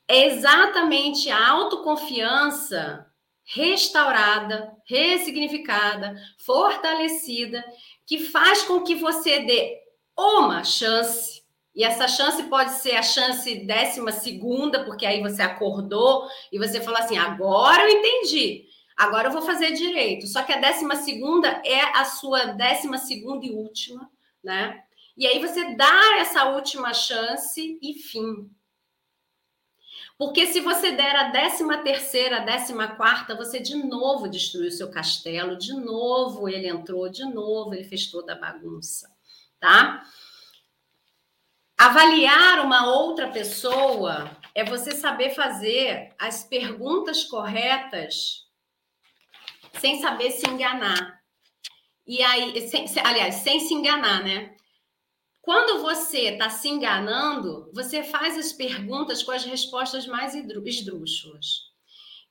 A: É exatamente a autoconfiança restaurada, ressignificada, fortalecida, que faz com que você dê uma chance, e essa chance pode ser a chance décima segunda, porque aí você acordou e você falou assim: agora eu entendi, agora eu vou fazer direito. Só que a décima segunda é a sua décima segunda e última, né? E aí você dá essa última chance e fim. Porque se você der a décima terceira, a décima quarta, você de novo destruiu seu castelo, de novo ele entrou, de novo ele fez toda a bagunça, tá? Avaliar uma outra pessoa é você saber fazer as perguntas corretas sem saber se enganar. E aí, sem, aliás, sem se enganar, né? Quando você está se enganando, você faz as perguntas com as respostas mais esdrúxulas.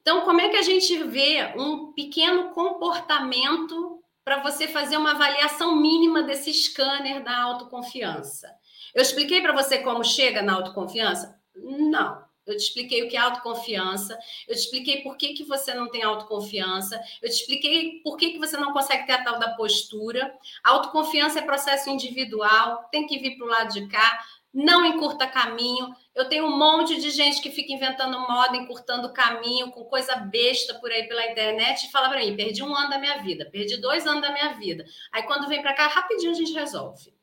A: Então, como é que a gente vê um pequeno comportamento para você fazer uma avaliação mínima desse scanner da autoconfiança? Eu expliquei para você como chega na autoconfiança? Não. Eu te expliquei o que é autoconfiança, eu te expliquei por que, que você não tem autoconfiança, eu te expliquei por que, que você não consegue ter a tal da postura. A autoconfiança é processo individual, tem que vir para o lado de cá, não encurta caminho. Eu tenho um monte de gente que fica inventando moda, encurtando caminho, com coisa besta por aí pela internet e fala para mim: perdi um ano da minha vida, perdi dois anos da minha vida. Aí quando vem para cá, rapidinho a gente resolve.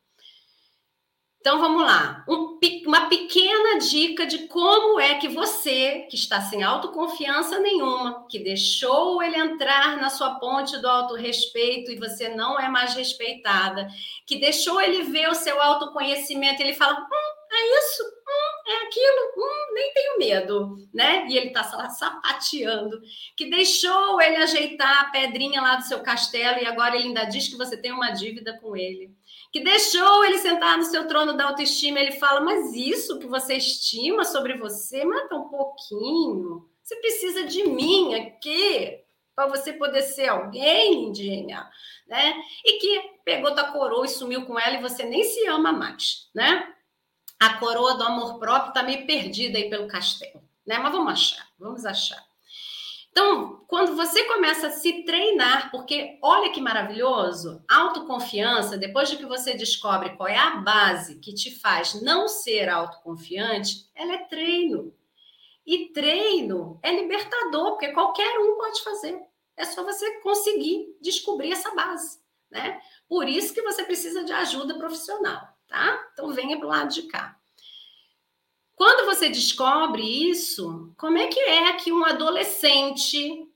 A: Então vamos lá, um, uma pequena dica de como é que você, que está sem autoconfiança nenhuma, que deixou ele entrar na sua ponte do autorrespeito e você não é mais respeitada, que deixou ele ver o seu autoconhecimento, ele fala: hum, é isso, hum, é aquilo, hum, nem tenho medo, né? E ele está sapateando, que deixou ele ajeitar a pedrinha lá do seu castelo e agora ele ainda diz que você tem uma dívida com ele que deixou ele sentar no seu trono da autoestima. Ele fala: Mas isso que você estima sobre você, mata um pouquinho. Você precisa de mim aqui para você poder ser alguém, lindinha, né? E que pegou tua coroa e sumiu com ela e você nem se ama mais, né? A coroa do amor próprio está meio perdida aí pelo castelo, né? Mas vamos achar, vamos achar. Então, quando você começa a se treinar, porque olha que maravilhoso, autoconfiança, depois de que você descobre qual é a base que te faz não ser autoconfiante, ela é treino. E treino é libertador, porque qualquer um pode fazer. É só você conseguir descobrir essa base, né? Por isso que você precisa de ajuda profissional, tá? Então venha para o lado de cá. Quando você descobre isso, como é que é que um adolescente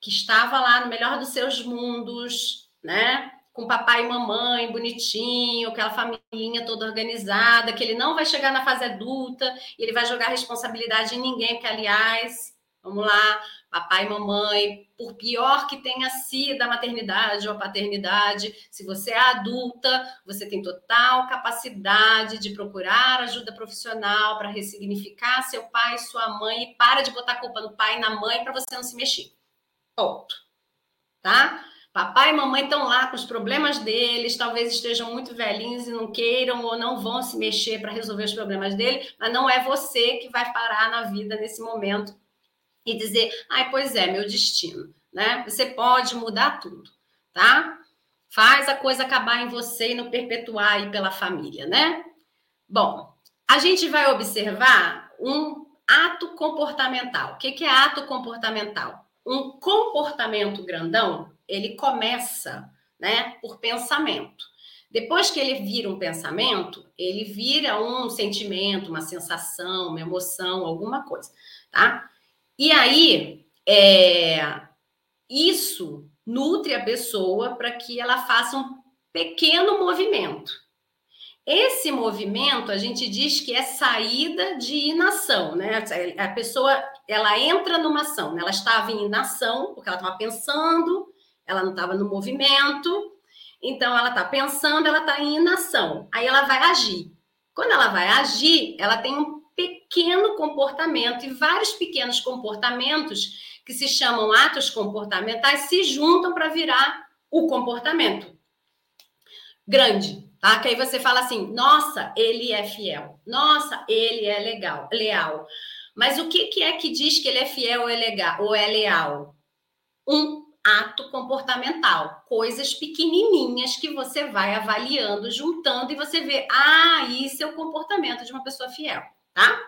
A: que estava lá no melhor dos seus mundos, né? Com papai e mamãe bonitinho, aquela família toda organizada, que ele não vai chegar na fase adulta e ele vai jogar responsabilidade em ninguém, porque, aliás, vamos lá, papai e mamãe, por pior que tenha sido a maternidade ou a paternidade, se você é adulta, você tem total capacidade de procurar ajuda profissional para ressignificar seu pai sua mãe e para de botar culpa no pai e na mãe para você não se mexer. Ponto. Tá? Papai e mamãe estão lá com os problemas deles, talvez estejam muito velhinhos e não queiram ou não vão se mexer para resolver os problemas dele, mas não é você que vai parar na vida nesse momento e dizer, ai, pois é, meu destino, né? Você pode mudar tudo, tá? Faz a coisa acabar em você e não perpetuar aí pela família, né? Bom, a gente vai observar um ato comportamental. O que, que é ato comportamental? Um comportamento grandão, ele começa, né, por pensamento. Depois que ele vira um pensamento, ele vira um sentimento, uma sensação, uma emoção, alguma coisa, tá? E aí, é, isso nutre a pessoa para que ela faça um pequeno movimento. Esse movimento a gente diz que é saída de inação, né? A pessoa ela entra numa ação, né? ela estava em inação porque ela estava pensando, ela não estava no movimento, então ela está pensando, ela está em inação. Aí ela vai agir. Quando ela vai agir, ela tem um pequeno comportamento e vários pequenos comportamentos que se chamam atos comportamentais se juntam para virar o comportamento grande, tá? Que aí você fala assim: "Nossa, ele é fiel. Nossa, ele é legal, leal". Mas o que, que é que diz que ele é fiel ou é legal ou é leal? Um ato comportamental, coisas pequenininhas que você vai avaliando, juntando e você vê, ah, isso é o comportamento de uma pessoa fiel tá?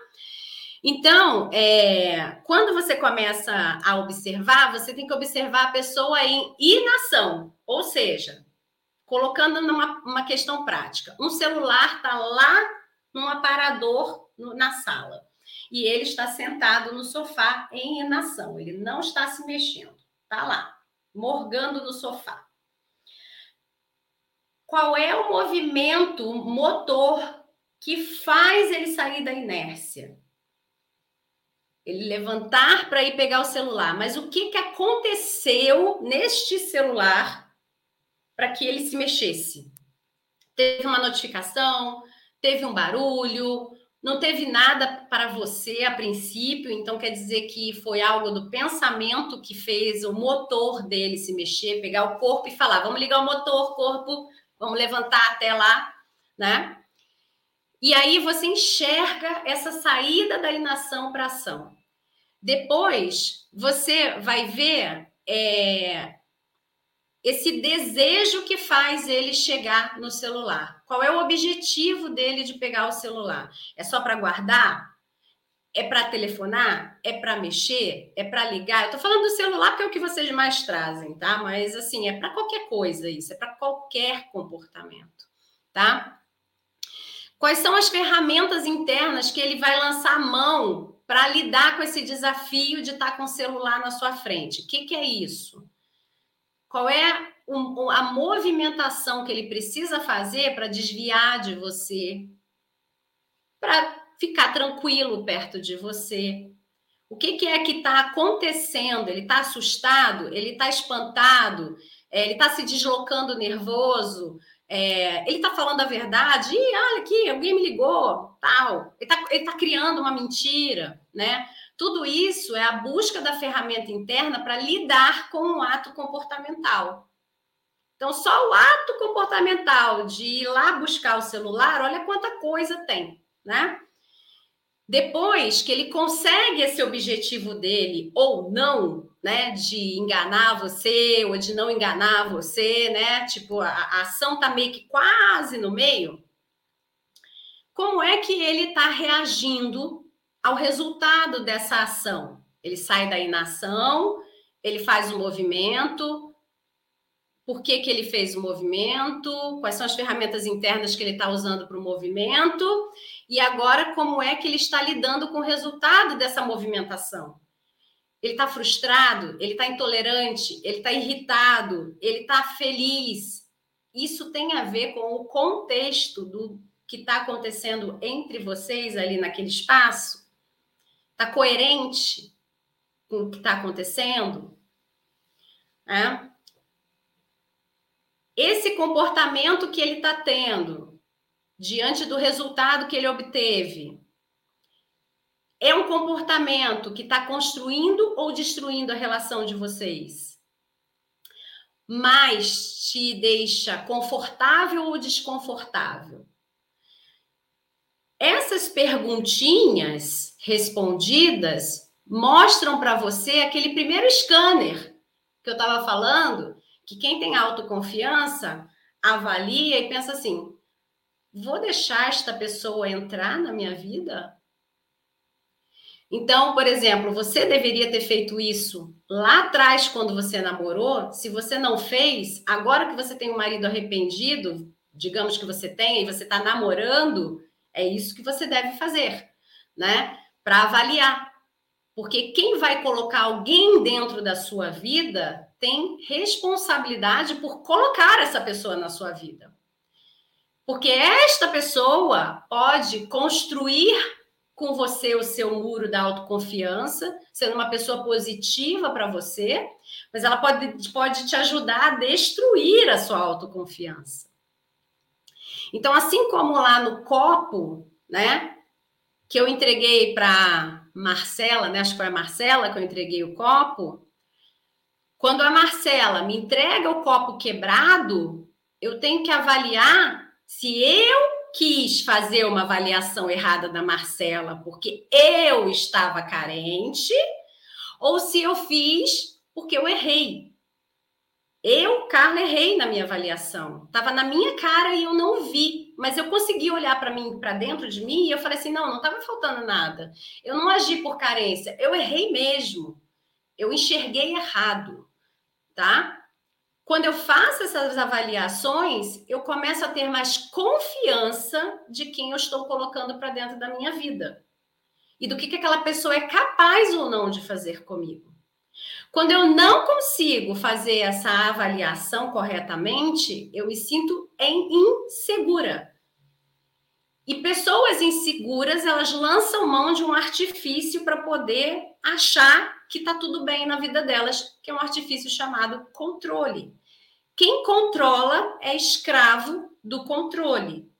A: Então, é, quando você começa a observar, você tem que observar a pessoa em inação, ou seja, colocando numa uma questão prática. Um celular está lá num aparador no, na sala e ele está sentado no sofá em inação, ele não está se mexendo, está lá, morgando no sofá. Qual é o movimento motor que faz ele sair da inércia. Ele levantar para ir pegar o celular. Mas o que, que aconteceu neste celular para que ele se mexesse? Teve uma notificação, teve um barulho, não teve nada para você a princípio, então quer dizer que foi algo do pensamento que fez o motor dele se mexer, pegar o corpo e falar: vamos ligar o motor, corpo, vamos levantar até lá, né? E aí você enxerga essa saída da inação para ação. Depois você vai ver é, esse desejo que faz ele chegar no celular. Qual é o objetivo dele de pegar o celular? É só para guardar? É para telefonar? É para mexer? É para ligar? Eu tô falando do celular porque é o que vocês mais trazem, tá? Mas assim, é para qualquer coisa isso, é para qualquer comportamento, tá? Quais são as ferramentas internas que ele vai lançar mão para lidar com esse desafio de estar tá com o celular na sua frente? O que, que é isso? Qual é a movimentação que ele precisa fazer para desviar de você, para ficar tranquilo perto de você? O que, que é que está acontecendo? Ele está assustado? Ele está espantado? É, ele está se deslocando nervoso? É, ele está falando a verdade, Ih, olha aqui, alguém me ligou, tal. Ele está tá criando uma mentira, né? Tudo isso é a busca da ferramenta interna para lidar com o ato comportamental. Então, só o ato comportamental de ir lá buscar o celular, olha quanta coisa tem, né? Depois que ele consegue esse objetivo dele ou não, né, de enganar você ou de não enganar você, né? Tipo, a, a ação tá meio que quase no meio. Como é que ele está reagindo ao resultado dessa ação? Ele sai da inação, ele faz o um movimento, por que, que ele fez o movimento, quais são as ferramentas internas que ele está usando para o movimento, e agora como é que ele está lidando com o resultado dessa movimentação. Ele está frustrado, ele está intolerante, ele está irritado, ele está feliz. Isso tem a ver com o contexto do que está acontecendo entre vocês ali naquele espaço? Está coerente com o que está acontecendo? É? esse comportamento que ele está tendo diante do resultado que ele obteve é um comportamento que está construindo ou destruindo a relação de vocês? Mas te deixa confortável ou desconfortável? Essas perguntinhas respondidas mostram para você aquele primeiro scanner que eu estava falando, que quem tem autoconfiança avalia e pensa assim: vou deixar esta pessoa entrar na minha vida? Então, por exemplo, você deveria ter feito isso lá atrás, quando você namorou. Se você não fez, agora que você tem um marido arrependido, digamos que você tem, e você está namorando, é isso que você deve fazer, né? Para avaliar. Porque quem vai colocar alguém dentro da sua vida tem responsabilidade por colocar essa pessoa na sua vida. Porque esta pessoa pode construir com você o seu muro da autoconfiança, sendo uma pessoa positiva para você, mas ela pode, pode te ajudar a destruir a sua autoconfiança. Então, assim como lá no copo, né, que eu entreguei para Marcela, né, acho que foi a Marcela que eu entreguei o copo, quando a Marcela me entrega o copo quebrado, eu tenho que avaliar se eu quis fazer uma avaliação errada da Marcela porque eu estava carente ou se eu fiz porque eu errei. Eu, Carla, errei na minha avaliação. Estava na minha cara e eu não vi, mas eu consegui olhar para mim, para dentro de mim, e eu falei assim: não, não estava faltando nada. Eu não agi por carência, eu errei mesmo. Eu enxerguei errado tá? Quando eu faço essas avaliações, eu começo a ter mais confiança de quem eu estou colocando para dentro da minha vida e do que, que aquela pessoa é capaz ou não de fazer comigo. Quando eu não consigo fazer essa avaliação corretamente, eu me sinto em insegura. E pessoas inseguras, elas lançam mão de um artifício para poder achar que está tudo bem na vida delas, que é um artifício chamado controle. Quem controla é escravo do controle.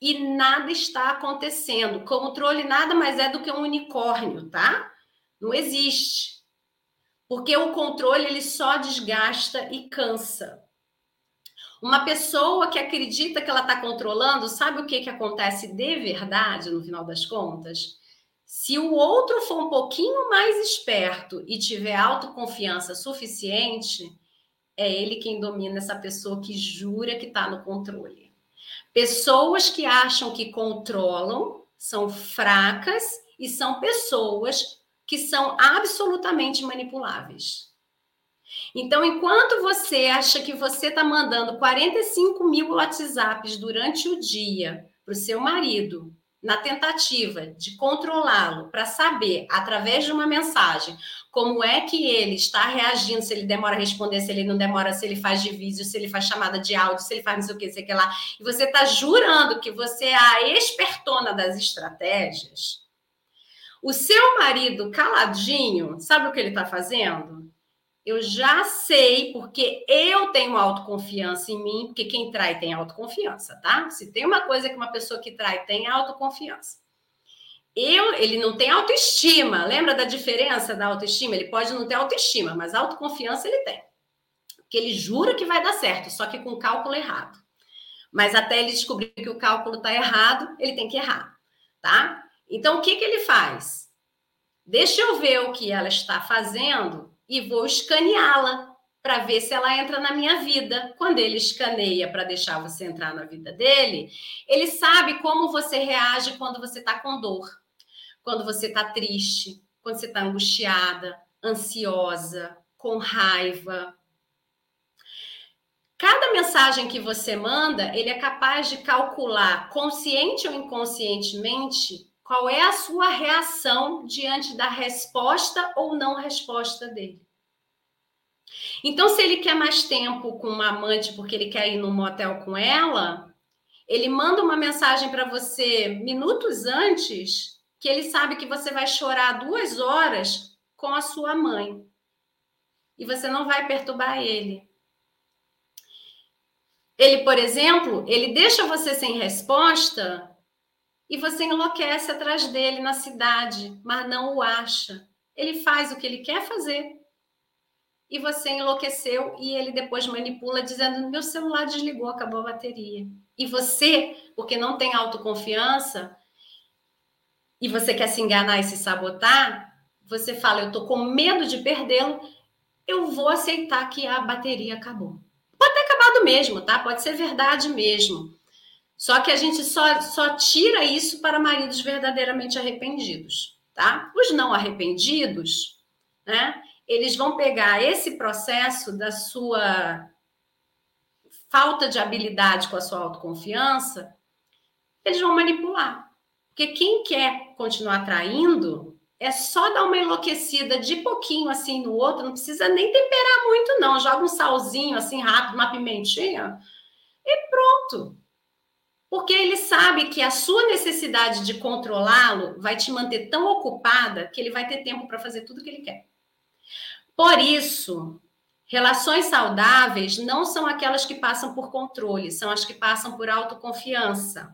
A: E nada está acontecendo. Controle nada mais é do que um unicórnio, tá? Não existe. Porque o controle ele só desgasta e cansa. Uma pessoa que acredita que ela está controlando, sabe o que, que acontece de verdade no final das contas? Se o outro for um pouquinho mais esperto e tiver autoconfiança suficiente, é ele quem domina essa pessoa que jura que está no controle. Pessoas que acham que controlam são fracas e são pessoas que são absolutamente manipuláveis. Então, enquanto você acha que você está mandando 45 mil WhatsApps durante o dia para o seu marido na tentativa de controlá-lo para saber, através de uma mensagem, como é que ele está reagindo, se ele demora a responder, se ele não demora, se ele faz de vídeo, se ele faz chamada de áudio, se ele faz não sei o que, sei o que lá, e você está jurando que você é a espertona das estratégias, o seu marido caladinho, sabe o que ele está fazendo? Eu já sei, porque eu tenho autoconfiança em mim, porque quem trai tem autoconfiança, tá? Se tem uma coisa que uma pessoa que trai tem é autoconfiança. Eu, ele não tem autoestima. Lembra da diferença da autoestima? Ele pode não ter autoestima, mas autoconfiança ele tem. Porque ele jura que vai dar certo, só que com cálculo errado. Mas até ele descobrir que o cálculo está errado, ele tem que errar, tá? Então, o que, que ele faz? Deixa eu ver o que ela está fazendo e vou escaneá-la para ver se ela entra na minha vida. Quando ele escaneia para deixar você entrar na vida dele, ele sabe como você reage quando você está com dor, quando você está triste, quando você está angustiada, ansiosa, com raiva. Cada mensagem que você manda, ele é capaz de calcular, consciente ou inconscientemente, qual é a sua reação diante da resposta ou não resposta dele? Então, se ele quer mais tempo com uma amante porque ele quer ir no motel com ela, ele manda uma mensagem para você minutos antes que ele sabe que você vai chorar duas horas com a sua mãe. E você não vai perturbar ele. Ele, por exemplo, ele deixa você sem resposta e você enlouquece atrás dele na cidade, mas não o acha. Ele faz o que ele quer fazer e você enlouqueceu e ele depois manipula dizendo: meu celular desligou, acabou a bateria. E você, porque não tem autoconfiança e você quer se enganar e se sabotar, você fala: eu tô com medo de perdê-lo, eu vou aceitar que a bateria acabou. Pode ter acabado mesmo, tá? Pode ser verdade mesmo. Só que a gente só, só tira isso para maridos verdadeiramente arrependidos, tá? Os não arrependidos, né? Eles vão pegar esse processo da sua falta de habilidade com a sua autoconfiança, eles vão manipular. Porque quem quer continuar traindo é só dar uma enlouquecida de pouquinho assim no outro, não precisa nem temperar muito, não. Joga um salzinho assim rápido, uma pimentinha e pronto porque ele sabe que a sua necessidade de controlá-lo vai te manter tão ocupada que ele vai ter tempo para fazer tudo o que ele quer. Por isso, relações saudáveis não são aquelas que passam por controle, são as que passam por autoconfiança.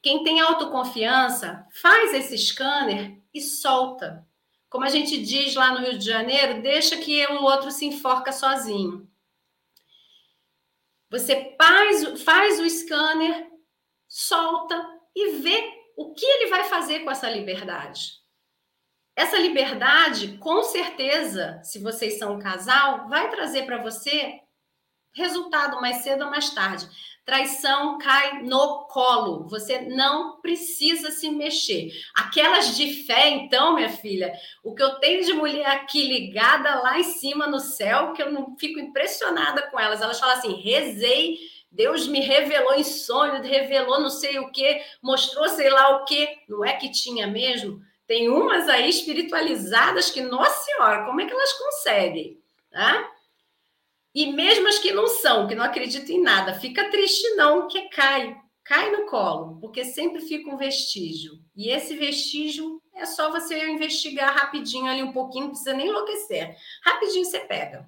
A: Quem tem autoconfiança faz esse scanner e solta. Como a gente diz lá no Rio de Janeiro, deixa que o outro se enforca sozinho. Você faz, faz o scanner solta e vê o que ele vai fazer com essa liberdade. Essa liberdade, com certeza, se vocês são um casal, vai trazer para você resultado mais cedo ou mais tarde. Traição cai no colo. Você não precisa se mexer. Aquelas de fé, então, minha filha, o que eu tenho de mulher aqui ligada lá em cima no céu, que eu não fico impressionada com elas. Elas falam assim: rezei Deus me revelou em sonho, revelou não sei o que, mostrou sei lá o que. Não é que tinha mesmo? Tem umas aí espiritualizadas que, nossa senhora, como é que elas conseguem? Tá? E mesmo as que não são, que não acreditam em nada, fica triste não, que cai, cai no colo, porque sempre fica um vestígio. E esse vestígio é só você investigar rapidinho ali um pouquinho, não precisa nem enlouquecer. Rapidinho você pega.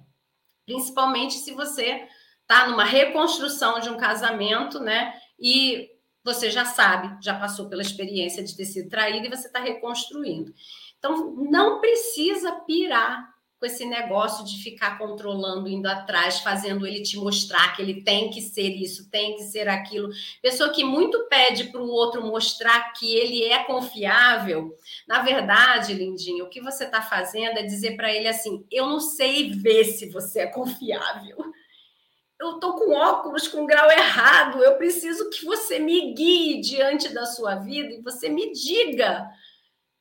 A: Principalmente se você está numa reconstrução de um casamento, né? E você já sabe, já passou pela experiência de ter sido traído e você está reconstruindo. Então, não precisa pirar com esse negócio de ficar controlando, indo atrás, fazendo ele te mostrar que ele tem que ser isso, tem que ser aquilo. Pessoa que muito pede para o outro mostrar que ele é confiável. Na verdade, lindinho, o que você está fazendo é dizer para ele assim: eu não sei ver se você é confiável eu estou com óculos com grau errado, eu preciso que você me guie diante da sua vida e você me diga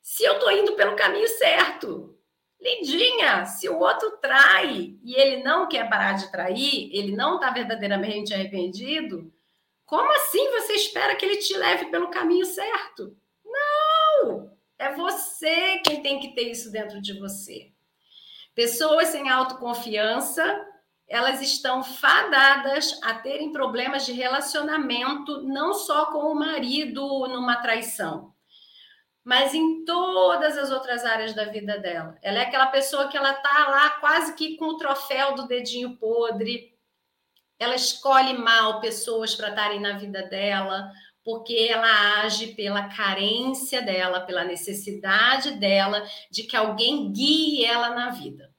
A: se eu estou indo pelo caminho certo. Lindinha, se o outro trai e ele não quer parar de trair, ele não está verdadeiramente arrependido, Como assim você espera que ele te leve pelo caminho certo? Não! É você quem tem que ter isso dentro de você. Pessoas sem autoconfiança, elas estão fadadas a terem problemas de relacionamento, não só com o marido numa traição, mas em todas as outras áreas da vida dela. Ela é aquela pessoa que ela tá lá quase que com o troféu do dedinho podre. Ela escolhe mal pessoas para estarem na vida dela, porque ela age pela carência dela, pela necessidade dela de que alguém guie ela na vida.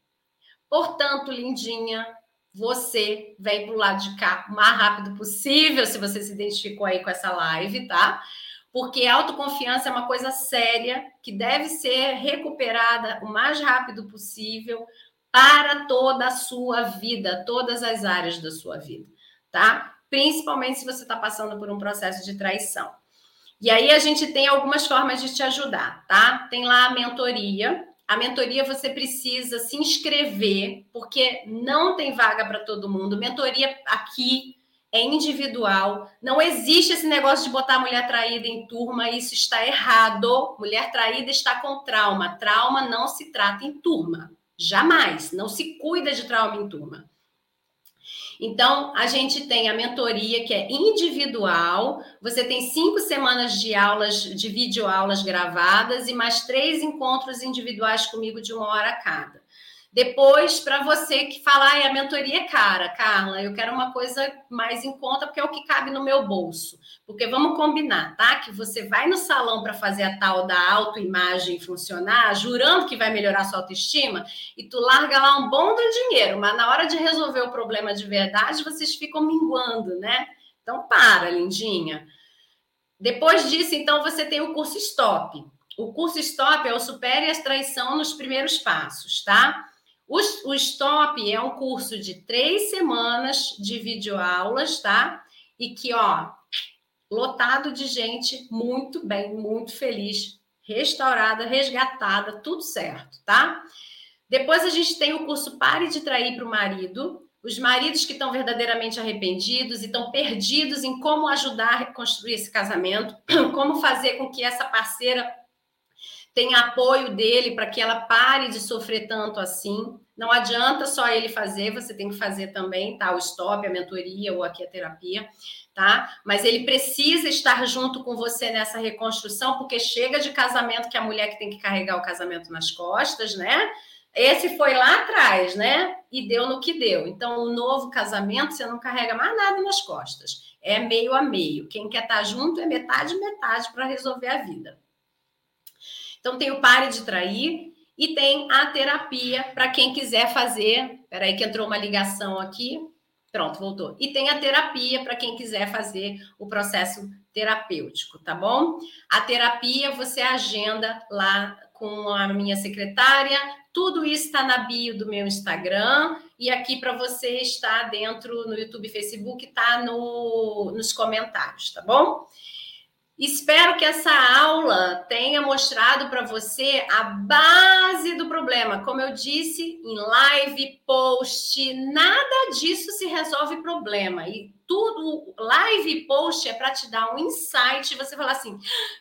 A: Portanto, lindinha, você vem para o lado de cá o mais rápido possível, se você se identificou aí com essa live, tá? Porque autoconfiança é uma coisa séria que deve ser recuperada o mais rápido possível para toda a sua vida, todas as áreas da sua vida, tá? Principalmente se você está passando por um processo de traição. E aí a gente tem algumas formas de te ajudar, tá? Tem lá a mentoria. A mentoria você precisa se inscrever, porque não tem vaga para todo mundo. Mentoria aqui é individual. Não existe esse negócio de botar mulher traída em turma, isso está errado. Mulher traída está com trauma. Trauma não se trata em turma. Jamais. Não se cuida de trauma em turma. Então, a gente tem a mentoria que é individual. Você tem cinco semanas de aulas, de videoaulas gravadas e mais três encontros individuais comigo de uma hora cada. Depois, para você que fala, ah, a mentoria é cara, Carla, eu quero uma coisa mais em conta, porque é o que cabe no meu bolso. Porque vamos combinar, tá? Que você vai no salão para fazer a tal da autoimagem funcionar, jurando que vai melhorar sua autoestima, e tu larga lá um bom do dinheiro, mas na hora de resolver o problema de verdade, vocês ficam minguando, né? Então, para, lindinha. Depois disso, então, você tem o curso Stop. O curso Stop é o Supere a Traição nos primeiros passos, tá? O, Stop é um curso de três semanas de videoaulas, tá? E que, ó, lotado de gente muito bem, muito feliz, restaurada, resgatada, tudo certo, tá? Depois a gente tem o curso Pare de Trair para o Marido. Os maridos que estão verdadeiramente arrependidos e estão perdidos em como ajudar a reconstruir esse casamento, como fazer com que essa parceira tem apoio dele para que ela pare de sofrer tanto assim. Não adianta só ele fazer, você tem que fazer também, tá? O stop, a mentoria ou aqui a terapia, tá? Mas ele precisa estar junto com você nessa reconstrução, porque chega de casamento que a mulher que tem que carregar o casamento nas costas, né? Esse foi lá atrás, né? E deu no que deu. Então, o novo casamento, você não carrega mais nada nas costas. É meio a meio. Quem quer estar junto é metade metade para resolver a vida. Então, tem o Pare de Trair e tem a terapia para quem quiser fazer. Peraí, que entrou uma ligação aqui. Pronto, voltou. E tem a terapia para quem quiser fazer o processo terapêutico, tá bom? A terapia você agenda lá com a minha secretária. Tudo isso está na bio do meu Instagram e aqui para você está dentro no YouTube, Facebook, está no, nos comentários, tá bom? Espero que essa aula tenha mostrado para você a base do problema. Como eu disse em live, post, nada disso se resolve problema. E tudo, live post é para te dar um insight e você falar assim: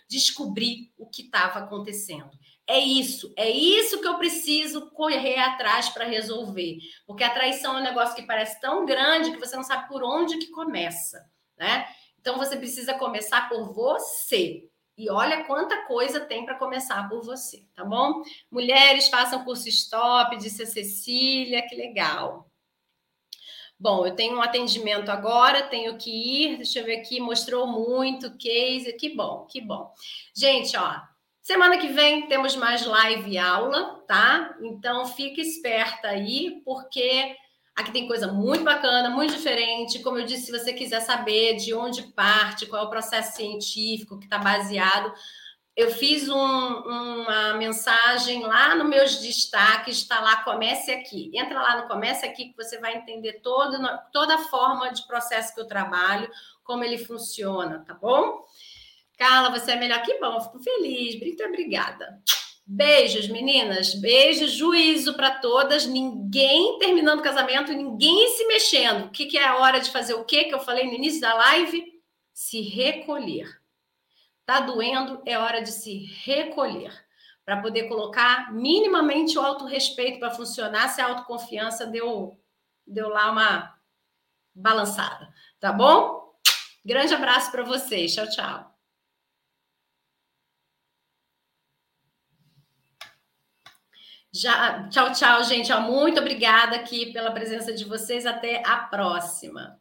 A: descobri o que estava acontecendo. É isso, é isso que eu preciso correr atrás para resolver. Porque a traição é um negócio que parece tão grande que você não sabe por onde que começa, né? Então você precisa começar por você. E olha quanta coisa tem para começar por você, tá bom? Mulheres, façam curso stop, disse a Cecília, que legal. Bom, eu tenho um atendimento agora, tenho que ir. Deixa eu ver aqui, mostrou muito case. Que bom, que bom. Gente, ó, semana que vem temos mais live aula, tá? Então fique esperta aí, porque Aqui tem coisa muito bacana, muito diferente. Como eu disse, se você quiser saber de onde parte, qual é o processo científico que está baseado, eu fiz um, uma mensagem lá nos meus destaques, está lá, comece aqui. Entra lá no Comece Aqui que você vai entender todo, toda a forma de processo que eu trabalho, como ele funciona, tá bom? Carla, você é melhor que bom, fico feliz. Muito obrigada. Beijos, meninas. Beijos, juízo para todas. Ninguém terminando casamento, ninguém se mexendo. O que, que é a hora de fazer o quê que eu falei no início da live? se recolher. Tá doendo, é hora de se recolher para poder colocar minimamente o autorrespeito para funcionar se a autoconfiança deu, deu lá uma balançada, tá bom? Grande abraço para vocês. Tchau, tchau. Já, tchau, tchau, gente. Muito obrigada aqui pela presença de vocês. Até a próxima.